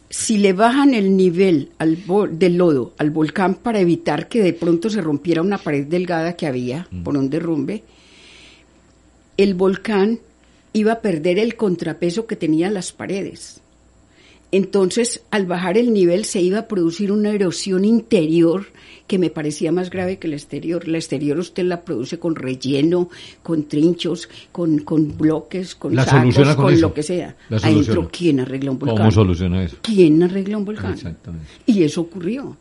Speaker 3: si le bajan el nivel al del lodo al volcán para evitar que de pronto se rompiera una pared delgada que había por un derrumbe, el volcán iba a perder el contrapeso que tenían las paredes. Entonces, al bajar el nivel se iba a producir una erosión interior que me parecía más grave que el exterior. La exterior usted la produce con relleno, con trinchos, con, con bloques, con
Speaker 1: La
Speaker 3: sacos,
Speaker 1: con
Speaker 3: con,
Speaker 1: eso.
Speaker 3: lo que sea.
Speaker 1: La
Speaker 3: Adentro. ¿quién arregla un volcán?
Speaker 1: ¿Cómo soluciona eso?
Speaker 3: ¿Quién arregla un volcán?
Speaker 1: Exactamente.
Speaker 3: Y eso ocurrió.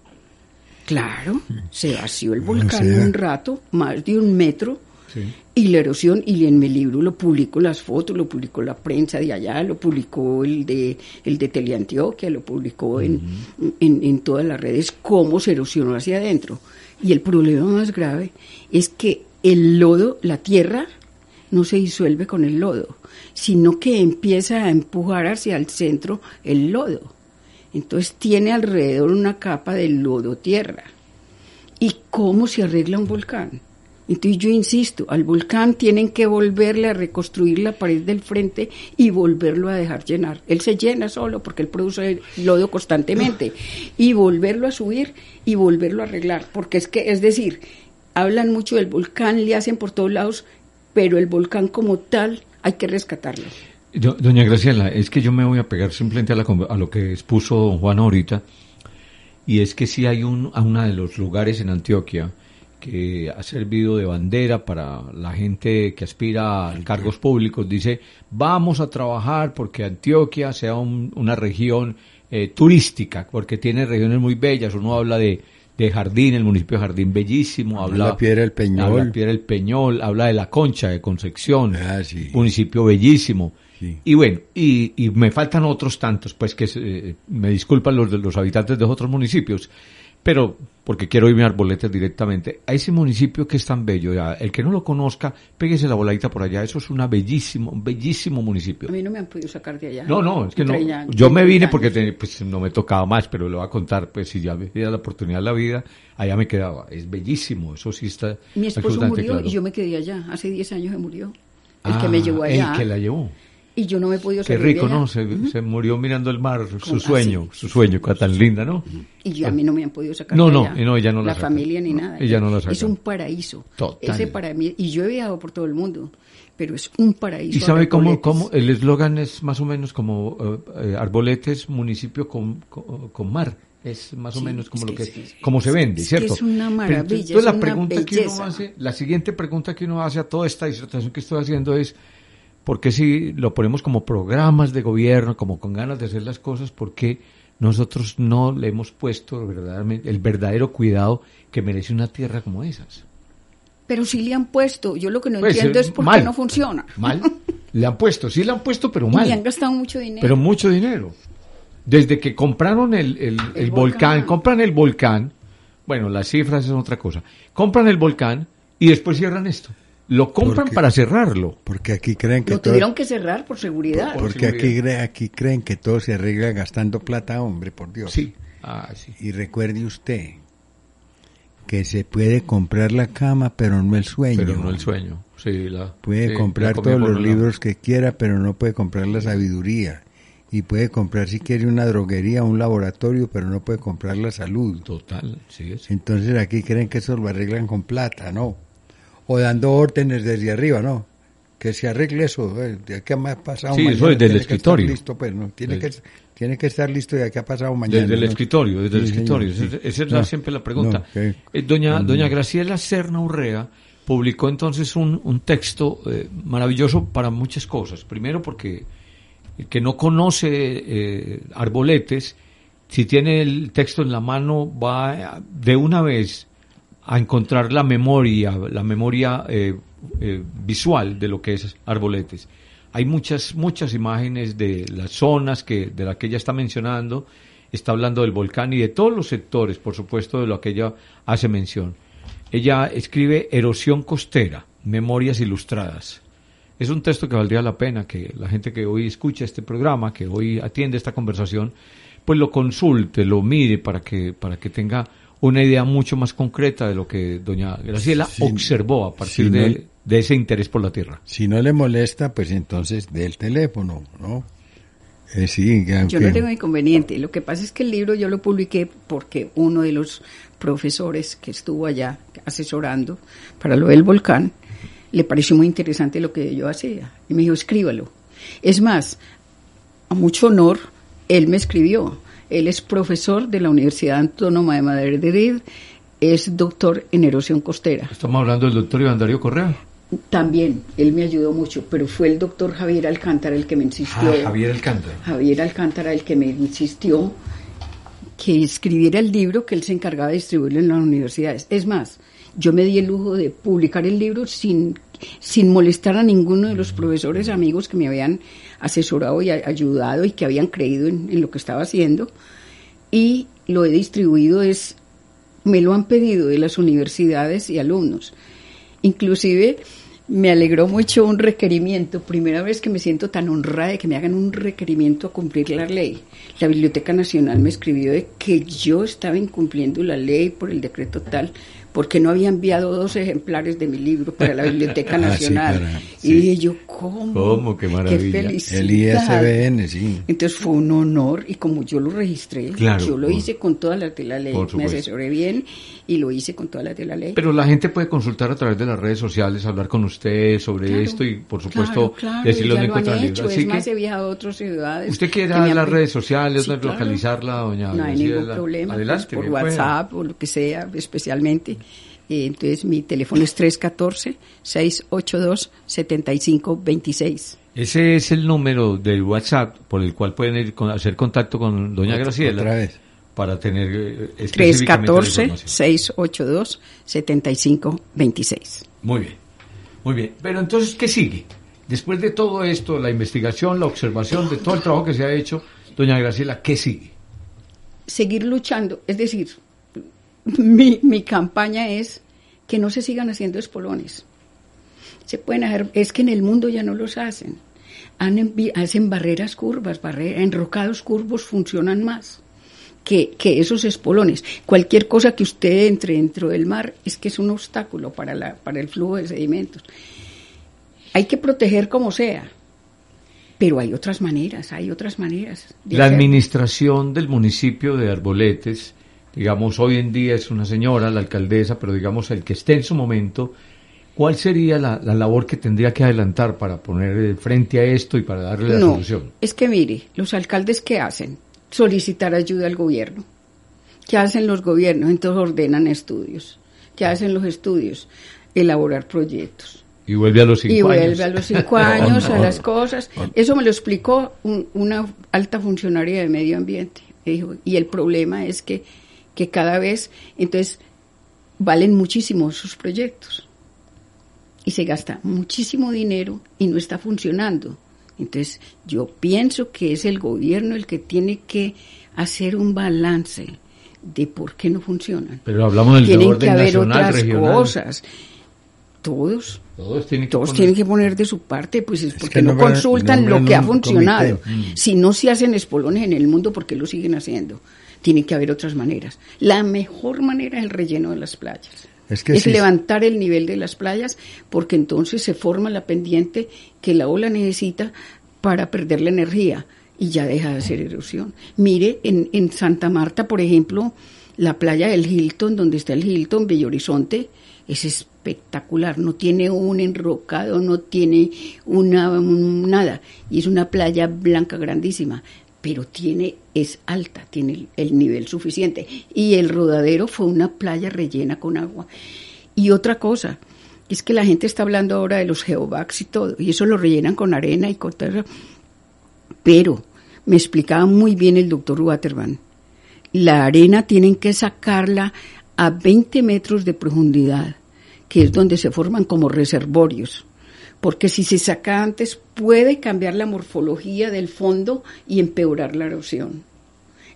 Speaker 3: Claro, se vació el volcán
Speaker 2: sea.
Speaker 3: un rato, más de un metro,
Speaker 1: Sí.
Speaker 3: y la erosión, y en mi libro lo publicó las fotos, lo publicó la prensa de allá, lo publicó el de el de Teleantioquia, lo publicó en, en, en todas las redes, cómo se erosionó hacia adentro. Y el problema más grave es que el lodo, la tierra, no se disuelve con el lodo, sino que empieza a empujar hacia el centro el lodo. Entonces tiene alrededor una capa de lodo tierra. ¿Y cómo se arregla un volcán? Entonces yo insisto, al volcán tienen que volverle a reconstruir la pared del frente y volverlo a dejar llenar. Él se llena solo porque él produce lodo constantemente. Y volverlo a subir y volverlo a arreglar. Porque es que, es decir, hablan mucho del volcán, le hacen por todos lados, pero el volcán como tal hay que rescatarlo.
Speaker 1: Do- Doña Graciela, es que yo me voy a pegar simplemente a, la a lo que expuso don Juan ahorita, y es que sí hay un, a uno de los lugares en Antioquia que ha servido de bandera para la gente que aspira a cargos públicos. Dice, vamos a trabajar porque Antioquia sea un- una región eh, turística, porque tiene regiones muy bellas. Uno habla de, de Jardín, el municipio de Jardín bellísimo, habla
Speaker 2: la Piedra del Peñol.
Speaker 1: habla Piedra del Peñol, habla de la Concha de Concepción,
Speaker 2: Ah, sí.
Speaker 1: municipio bellísimo.
Speaker 2: Sí.
Speaker 1: Y bueno, y, y me faltan otros tantos, pues que eh, me disculpan los de los habitantes de otros municipios, pero porque quiero irme a Arboletes directamente, a ese municipio que es tan bello, ya, el que no lo conozca, péguese la voladita por allá, eso es una bellísimo, un bellísimo municipio.
Speaker 3: A mí no me han podido sacar de allá.
Speaker 1: No, no, es que no. Yo me vine porque te- pues, no me tocaba más, pero le voy a contar, pues si ya me diera la oportunidad de la vida, allá me quedaba. Es bellísimo, eso sí está.
Speaker 3: Mi esposo murió
Speaker 1: claro.
Speaker 3: y yo me quedé allá. Hace 10 años se murió. El
Speaker 1: Ah,
Speaker 3: que me llevó allá.
Speaker 1: El que la llevó.
Speaker 3: Y yo no me he podido
Speaker 1: Qué rico,
Speaker 3: allá.
Speaker 1: ¿no? Se, se murió mirando el mar, su
Speaker 3: Como
Speaker 1: sueño,
Speaker 3: así.
Speaker 1: su sueño, tan linda, ¿no?
Speaker 3: Y yo, a mí no me han podido sacar
Speaker 1: No, no, no, ella no la
Speaker 3: La
Speaker 1: saca.
Speaker 3: familia ni nada.
Speaker 1: Ella no la
Speaker 3: Es
Speaker 1: saca.
Speaker 3: un paraíso.
Speaker 1: Total.
Speaker 3: Ese para mí, y yo he viajado por todo el mundo, pero es un paraíso.
Speaker 1: ¿Y sabe cómo, cómo el eslogan es más o menos como eh, eh, Arboletes, municipio con, con, con mar? Es más o
Speaker 3: Sí,
Speaker 1: menos como
Speaker 3: es
Speaker 1: lo
Speaker 3: que
Speaker 1: que,
Speaker 3: es-
Speaker 1: como se vende,
Speaker 3: es
Speaker 1: ¿cierto?
Speaker 3: es una maravilla,
Speaker 1: entonces,
Speaker 3: es
Speaker 1: la
Speaker 3: una
Speaker 1: pregunta que uno hace, la siguiente pregunta que uno hace a toda esta disertación que estoy haciendo es, ¿por qué si lo ponemos como programas de gobierno, como con ganas de hacer las cosas, por qué nosotros no le hemos puesto verdaderamente el verdadero cuidado que merece una tierra como esas?
Speaker 3: Pero sí le han puesto. Yo lo que no
Speaker 1: Pues,
Speaker 3: entiendo
Speaker 1: eh,
Speaker 3: es por
Speaker 1: mal.
Speaker 3: qué no funciona.
Speaker 1: Mal. (laughs) Le han puesto, sí le han puesto, pero
Speaker 3: Y
Speaker 1: mal.
Speaker 3: le han gastado mucho dinero.
Speaker 1: Pero mucho dinero. Desde que compraron el, el- el volcán,
Speaker 3: volcán.
Speaker 1: compran el volcán, bueno, las cifras es otra cosa, compran el volcán y después cierran esto. Lo compran para cerrarlo.
Speaker 2: Porque aquí creen que
Speaker 3: lo
Speaker 2: todo,
Speaker 3: tuvieron que cerrar por seguridad.
Speaker 1: Por-
Speaker 2: porque aquí,
Speaker 1: seguridad.
Speaker 2: cre- aquí creen que todo se arregla gastando plata, hombre, por Dios.
Speaker 1: Sí. Ah, sí.
Speaker 2: Y recuerde usted que se puede comprar la cama, pero no el sueño.
Speaker 1: Pero no el sueño. Sí, la,
Speaker 2: Puede
Speaker 1: sí,
Speaker 2: comprar
Speaker 1: la
Speaker 2: todos
Speaker 1: por
Speaker 2: los libros que quiera, pero no puede comprar la sabiduría. Y puede comprar si quiere una droguería, un laboratorio, pero no puede comprar la salud.
Speaker 1: Total, sí, es.
Speaker 2: Entonces aquí creen que eso lo arreglan con plata, ¿no? O dando órdenes desde arriba, ¿no? Que se arregle eso, eh, de aquí a más pasado
Speaker 1: Sí,
Speaker 2: mañana.
Speaker 1: eso es del
Speaker 2: tiene que estar
Speaker 1: escritorio.
Speaker 2: listo, pues, ¿no? Tiene, que, tiene que estar listo de aquí a pasado mañana.
Speaker 1: Desde el
Speaker 2: ¿no?
Speaker 1: escritorio, desde el escritorio.
Speaker 2: señor,
Speaker 1: Esa-
Speaker 2: sí.
Speaker 1: Esa es
Speaker 2: No,
Speaker 1: siempre la pregunta. Eh, doña, doña Graciela Serna Urrea publicó entonces un, un texto eh, maravilloso para muchas cosas. Primero porque el que no conoce eh, Arboletes, si tiene el texto en la mano, va de una vez a encontrar la memoria, la memoria eh, eh, visual de lo que es Arboletes. Hay muchas, muchas imágenes de las zonas que, de las que ella está mencionando, está hablando del volcán y de todos los sectores, por supuesto, de lo que ella hace mención. Ella escribe Erosión costera, Memorias ilustradas. Es un texto que valdría la pena que la gente que hoy escucha este programa, que hoy atiende esta conversación, pues lo consulte, lo mire para que, para que tenga una idea mucho más concreta de lo que doña Graciela
Speaker 2: Sí,
Speaker 1: observó a partir
Speaker 2: no-
Speaker 1: de, de ese interés por la tierra.
Speaker 2: Si no le molesta, pues entonces dé el teléfono, ¿no? Eh, sí,
Speaker 3: Yo no tengo inconveniente. Lo que pasa es que el libro yo lo publiqué porque uno de los profesores que estuvo allá asesorando para lo del volcán le pareció muy interesante lo que yo hacía. Y me dijo, escríbalo. Es más, a mucho honor, él me escribió. Él es profesor de la Universidad Autónoma de Madrid, es doctor en erosión costera.
Speaker 1: Estamos hablando del doctor Iván Darío Correa.
Speaker 3: También, él me ayudó mucho, pero fue el doctor Javier Alcántara el que me insistió.
Speaker 1: Ah, Javier Alcántara.
Speaker 3: Javier Alcántara el que me insistió que escribiera el libro que él se encargaba de distribuirlo en las universidades. Es más, yo me di el lujo de publicar el libro sin, sin molestar a ninguno de los profesores amigos que me habían asesorado y ayudado y que habían creído en, en lo que estaba haciendo. Y lo he distribuido es, me lo han pedido de las universidades y alumnos. Inclusive me alegró mucho un requerimiento, primera vez que me siento tan honrada de que me hagan un requerimiento a cumplir la ley. La Biblioteca Nacional me escribió de que yo estaba incumpliendo la ley por el decreto tal, porque no había enviado dos ejemplares de mi libro para la Biblioteca (laughs)
Speaker 2: Ah, sí,
Speaker 3: Nacional. y dije yo, ¿cómo?
Speaker 1: ¿Cómo? Qué maravilla.
Speaker 3: felicidad.
Speaker 2: El ISBN, sí.
Speaker 3: Entonces fue un honor y como yo lo registré,
Speaker 1: Claro,
Speaker 3: yo lo
Speaker 1: por-
Speaker 3: hice con todas las de la ley. Me asesoré bien y lo hice con todas las de la ley.
Speaker 1: Pero la gente puede consultar a través de las redes sociales, hablar con usted sobre
Speaker 3: Claro,
Speaker 1: esto y, por supuesto,
Speaker 3: claro, ya
Speaker 1: dónde
Speaker 3: lo han
Speaker 1: encuentra el libro. Así
Speaker 3: es más,
Speaker 1: que
Speaker 3: he viajado a otras ciudades.
Speaker 1: usted quiere dar las redes sociales,
Speaker 3: Sí,
Speaker 1: localizarla, doña
Speaker 3: No hay ningún problema. pues,
Speaker 1: Adelante,
Speaker 3: por
Speaker 1: pueda.
Speaker 3: WhatsApp o lo que sea, especialmente. Eh, entonces, mi teléfono es 314-682-7526.
Speaker 1: Ese es el número del WhatsApp por el cual pueden ir con, hacer contacto con doña Graciela
Speaker 2: Otra vez.
Speaker 1: para tener eh, específicamente la información.
Speaker 3: 314-682-7526.
Speaker 1: Muy bien, muy bien. Pero entonces, ¿qué sigue? Después de todo esto, la investigación, la observación, de todo el trabajo que se ha hecho, doña Graciela, ¿qué sigue?
Speaker 3: Seguir luchando, es decir, mi, mi campaña es que no se sigan haciendo espolones. Se pueden hacer, es que en el mundo ya no los hacen. hacen barreras curvas, barreras, enrocados curvos funcionan más que, que, esos espolones. Cualquier cosa que usted entre dentro del mar es que es un obstáculo para, la, para el flujo de sedimentos. Hay que proteger como sea, pero hay otras maneras, hay otras maneras.
Speaker 1: La administración del municipio de Arboletes, digamos, hoy en día es una señora, la alcaldesa, pero digamos, el que esté en su momento, ¿cuál sería la, labor que tendría que adelantar para poner frente a esto y para darle la solución?
Speaker 3: Es que mire, los alcaldes ¿qué hacen? Solicitar ayuda al gobierno. ¿Qué hacen los gobiernos? Entonces ordenan estudios. ¿Qué hacen los estudios? Elaborar proyectos
Speaker 1: y vuelve a los cinco
Speaker 3: años.
Speaker 1: Y
Speaker 3: vuelve a los cinco (laughs) años, a las cosas. Eso me lo explicó una alta funcionaria de medio ambiente. Dijo, y el problema es que, que cada vez, entonces, valen muchísimo sus proyectos. Y se gasta muchísimo dinero y no está funcionando. Entonces, yo pienso que es el gobierno el que tiene que hacer un balance de por qué no funcionan.
Speaker 1: Pero hablamos del
Speaker 3: Tienen que haber otras cosas todos. Todos tienen que, poner... tienen que poner de su parte, pues es porque no, consultan lo que ha funcionado. Mm. Si no se hacen espolones en el mundo, ¿por qué lo siguen haciendo? Tiene que haber otras maneras. La mejor manera es el relleno de las playas. Es, levantar el nivel de las playas porque entonces se forma la pendiente que la ola necesita para perder la energía y ya deja de hacer erosión. Mire, en, en Santa Marta, por ejemplo, la playa del Hilton, donde está el Hilton, Bello Horizonte, es espectacular, no tiene un enrocado, no tiene una nada, y es una playa blanca grandísima, pero tiene es alta, tiene el, nivel suficiente y el rodadero fue una playa rellena con agua. Y otra cosa, es que la gente está hablando ahora de los geobags y todo, y eso lo rellenan con arena y con tierra, pero me explicaba muy bien el doctor Waterman, la arena tienen que sacarla a 20 metros de profundidad, que es donde se forman como reservorios. Porque si se saca antes puede cambiar la morfología del fondo y empeorar la erosión.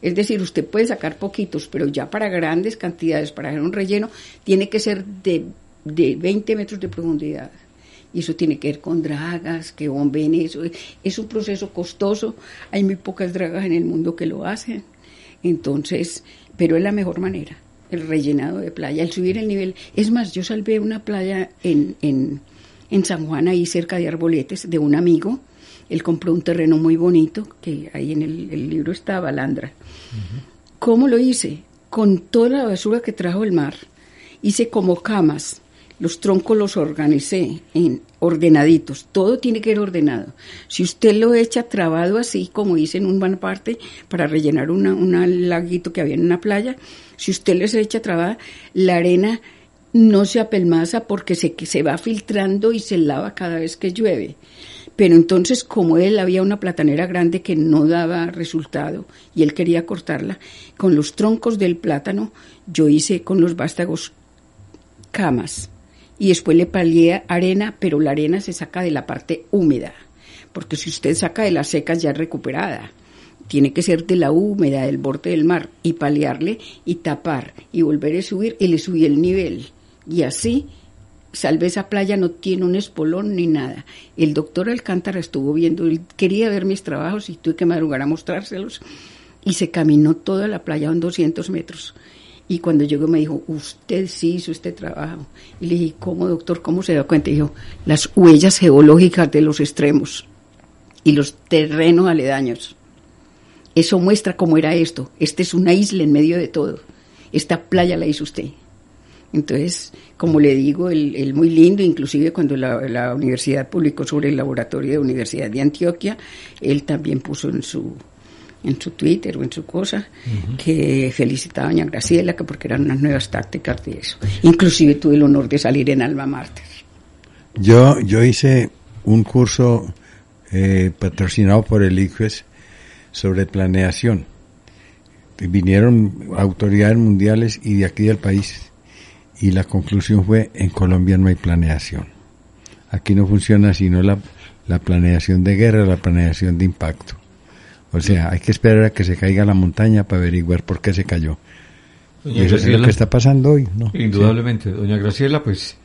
Speaker 3: Es decir, usted puede sacar poquitos, pero ya para grandes cantidades, para hacer un relleno, tiene que ser de, de 20 metros de profundidad. Y eso tiene que ver con dragas, que bomben eso. Es un proceso costoso. Hay muy pocas dragas en el mundo que lo hacen. Entonces, pero es la mejor manera el rellenado de playa, el subir el nivel. Es más, yo salvé una playa en, en, en San Juan, ahí cerca de Arboletes, de un amigo. Él compró un terreno muy bonito, que ahí en el, libro está Balandra. ¿Cómo lo hice? Con toda la basura que trajo el mar. Hice como camas los troncos los organicé en ordenaditos, todo tiene que ir ordenado. Si usted lo echa trabado así, como hice en una parte, para rellenar un una laguito que había en una playa, si usted les echa trabada, la arena no se apelmaza porque se, se va filtrando y se lava cada vez que llueve. Pero entonces, como él había una platanera grande que no daba resultado y él quería cortarla, con los troncos del plátano yo hice con los vástagos camas y después le palié arena, pero la arena se saca de la parte húmeda, porque si usted saca de las secas ya recuperada. Tiene que ser de la húmeda, del borde del mar, y paliarle y tapar y volver a subir y le subí el nivel. Y así, salve esa playa no tiene un espolón ni nada. El doctor Alcántara estuvo viendo, él quería ver mis trabajos y tuve que madrugar a mostrárselos. Y se caminó toda la playa en 200 metros y cuando llegó me dijo, usted sí hizo este trabajo. Y le dije, ¿cómo doctor? ¿Cómo se da cuenta? Y dijo, las huellas geológicas de los extremos y los terrenos aledaños. Eso muestra cómo era esto. Esta es una isla en medio de todo. Esta playa la hizo usted. Entonces, como le digo, el, muy lindo, inclusive cuando la, la, universidad publicó sobre el laboratorio de la Universidad de Antioquia, él también puso en su en su Twitter o en su cosa, que felicitaba a doña Graciela que porque eran unas nuevas tácticas de eso. Inclusive tuve el honor de salir en Alma Mártir.
Speaker 2: Yo, yo hice un curso eh, patrocinado por el ICFES sobre planeación. Vinieron autoridades mundiales y de aquí del país y la conclusión fue en Colombia no hay planeación. Aquí no funciona sino la, la planeación de guerra, la planeación de impacto. O sea, hay que esperar a que se caiga la montaña para averiguar por qué se cayó. Y eso es lo que está pasando hoy, ¿no?
Speaker 1: Indudablemente. Doña Graciela, pues,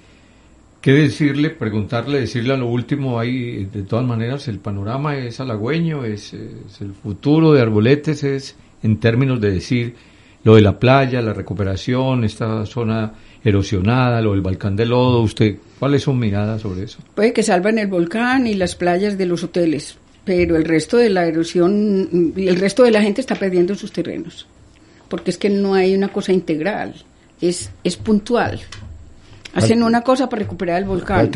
Speaker 1: ¿qué decirle, preguntarle, decirle a lo último ahí, de todas maneras, el panorama es halagüeño, es, es el futuro de Arboletes, es en términos de decir lo de la playa, la recuperación, esta zona erosionada, lo del Balcán de Lodo, usted, ¿cuál es su mirada sobre eso?
Speaker 3: Puede que salvan el volcán y las playas de los hoteles, pero el resto de la erosión, el resto de la gente está perdiendo sus terrenos porque es que no hay una cosa integral, es, es puntual. Hacen una cosa para recuperar el volcán,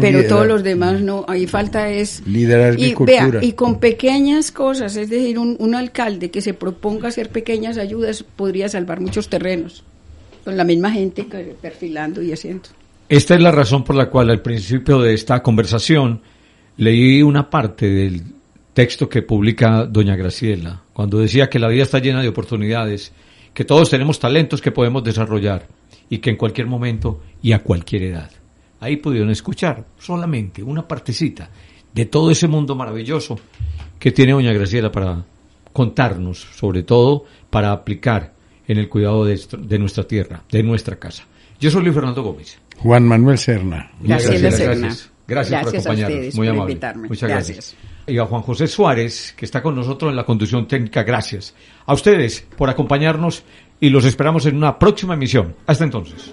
Speaker 3: pero todos los demás no. Ahí falta es
Speaker 2: liderar
Speaker 3: y, vea, y con pequeñas cosas, es decir, un, un, alcalde que se proponga hacer pequeñas ayudas podría salvar muchos terrenos con la misma gente perfilando y haciendo.
Speaker 1: Esta es la razón por la cual al principio de esta conversación leí una parte del texto que publica doña Graciela, cuando decía que la vida está llena de oportunidades, que todos tenemos talentos que podemos desarrollar y que en cualquier momento y a cualquier edad. Ahí pudieron escuchar solamente una partecita de todo ese mundo maravilloso que tiene doña Graciela para contarnos, sobre todo para aplicar en el cuidado de, de nuestra tierra, de nuestra casa. Yo soy Luis Fernando Gómez.
Speaker 2: Juan Manuel Serna.
Speaker 1: Gracias, gracias, gracias, por acompañarnos. Muy amable. Muchas gracias y a Juan José Suárez, que está con nosotros en la conducción técnica. Gracias. A ustedes por acompañarnos y los esperamos en una próxima emisión. Hasta entonces.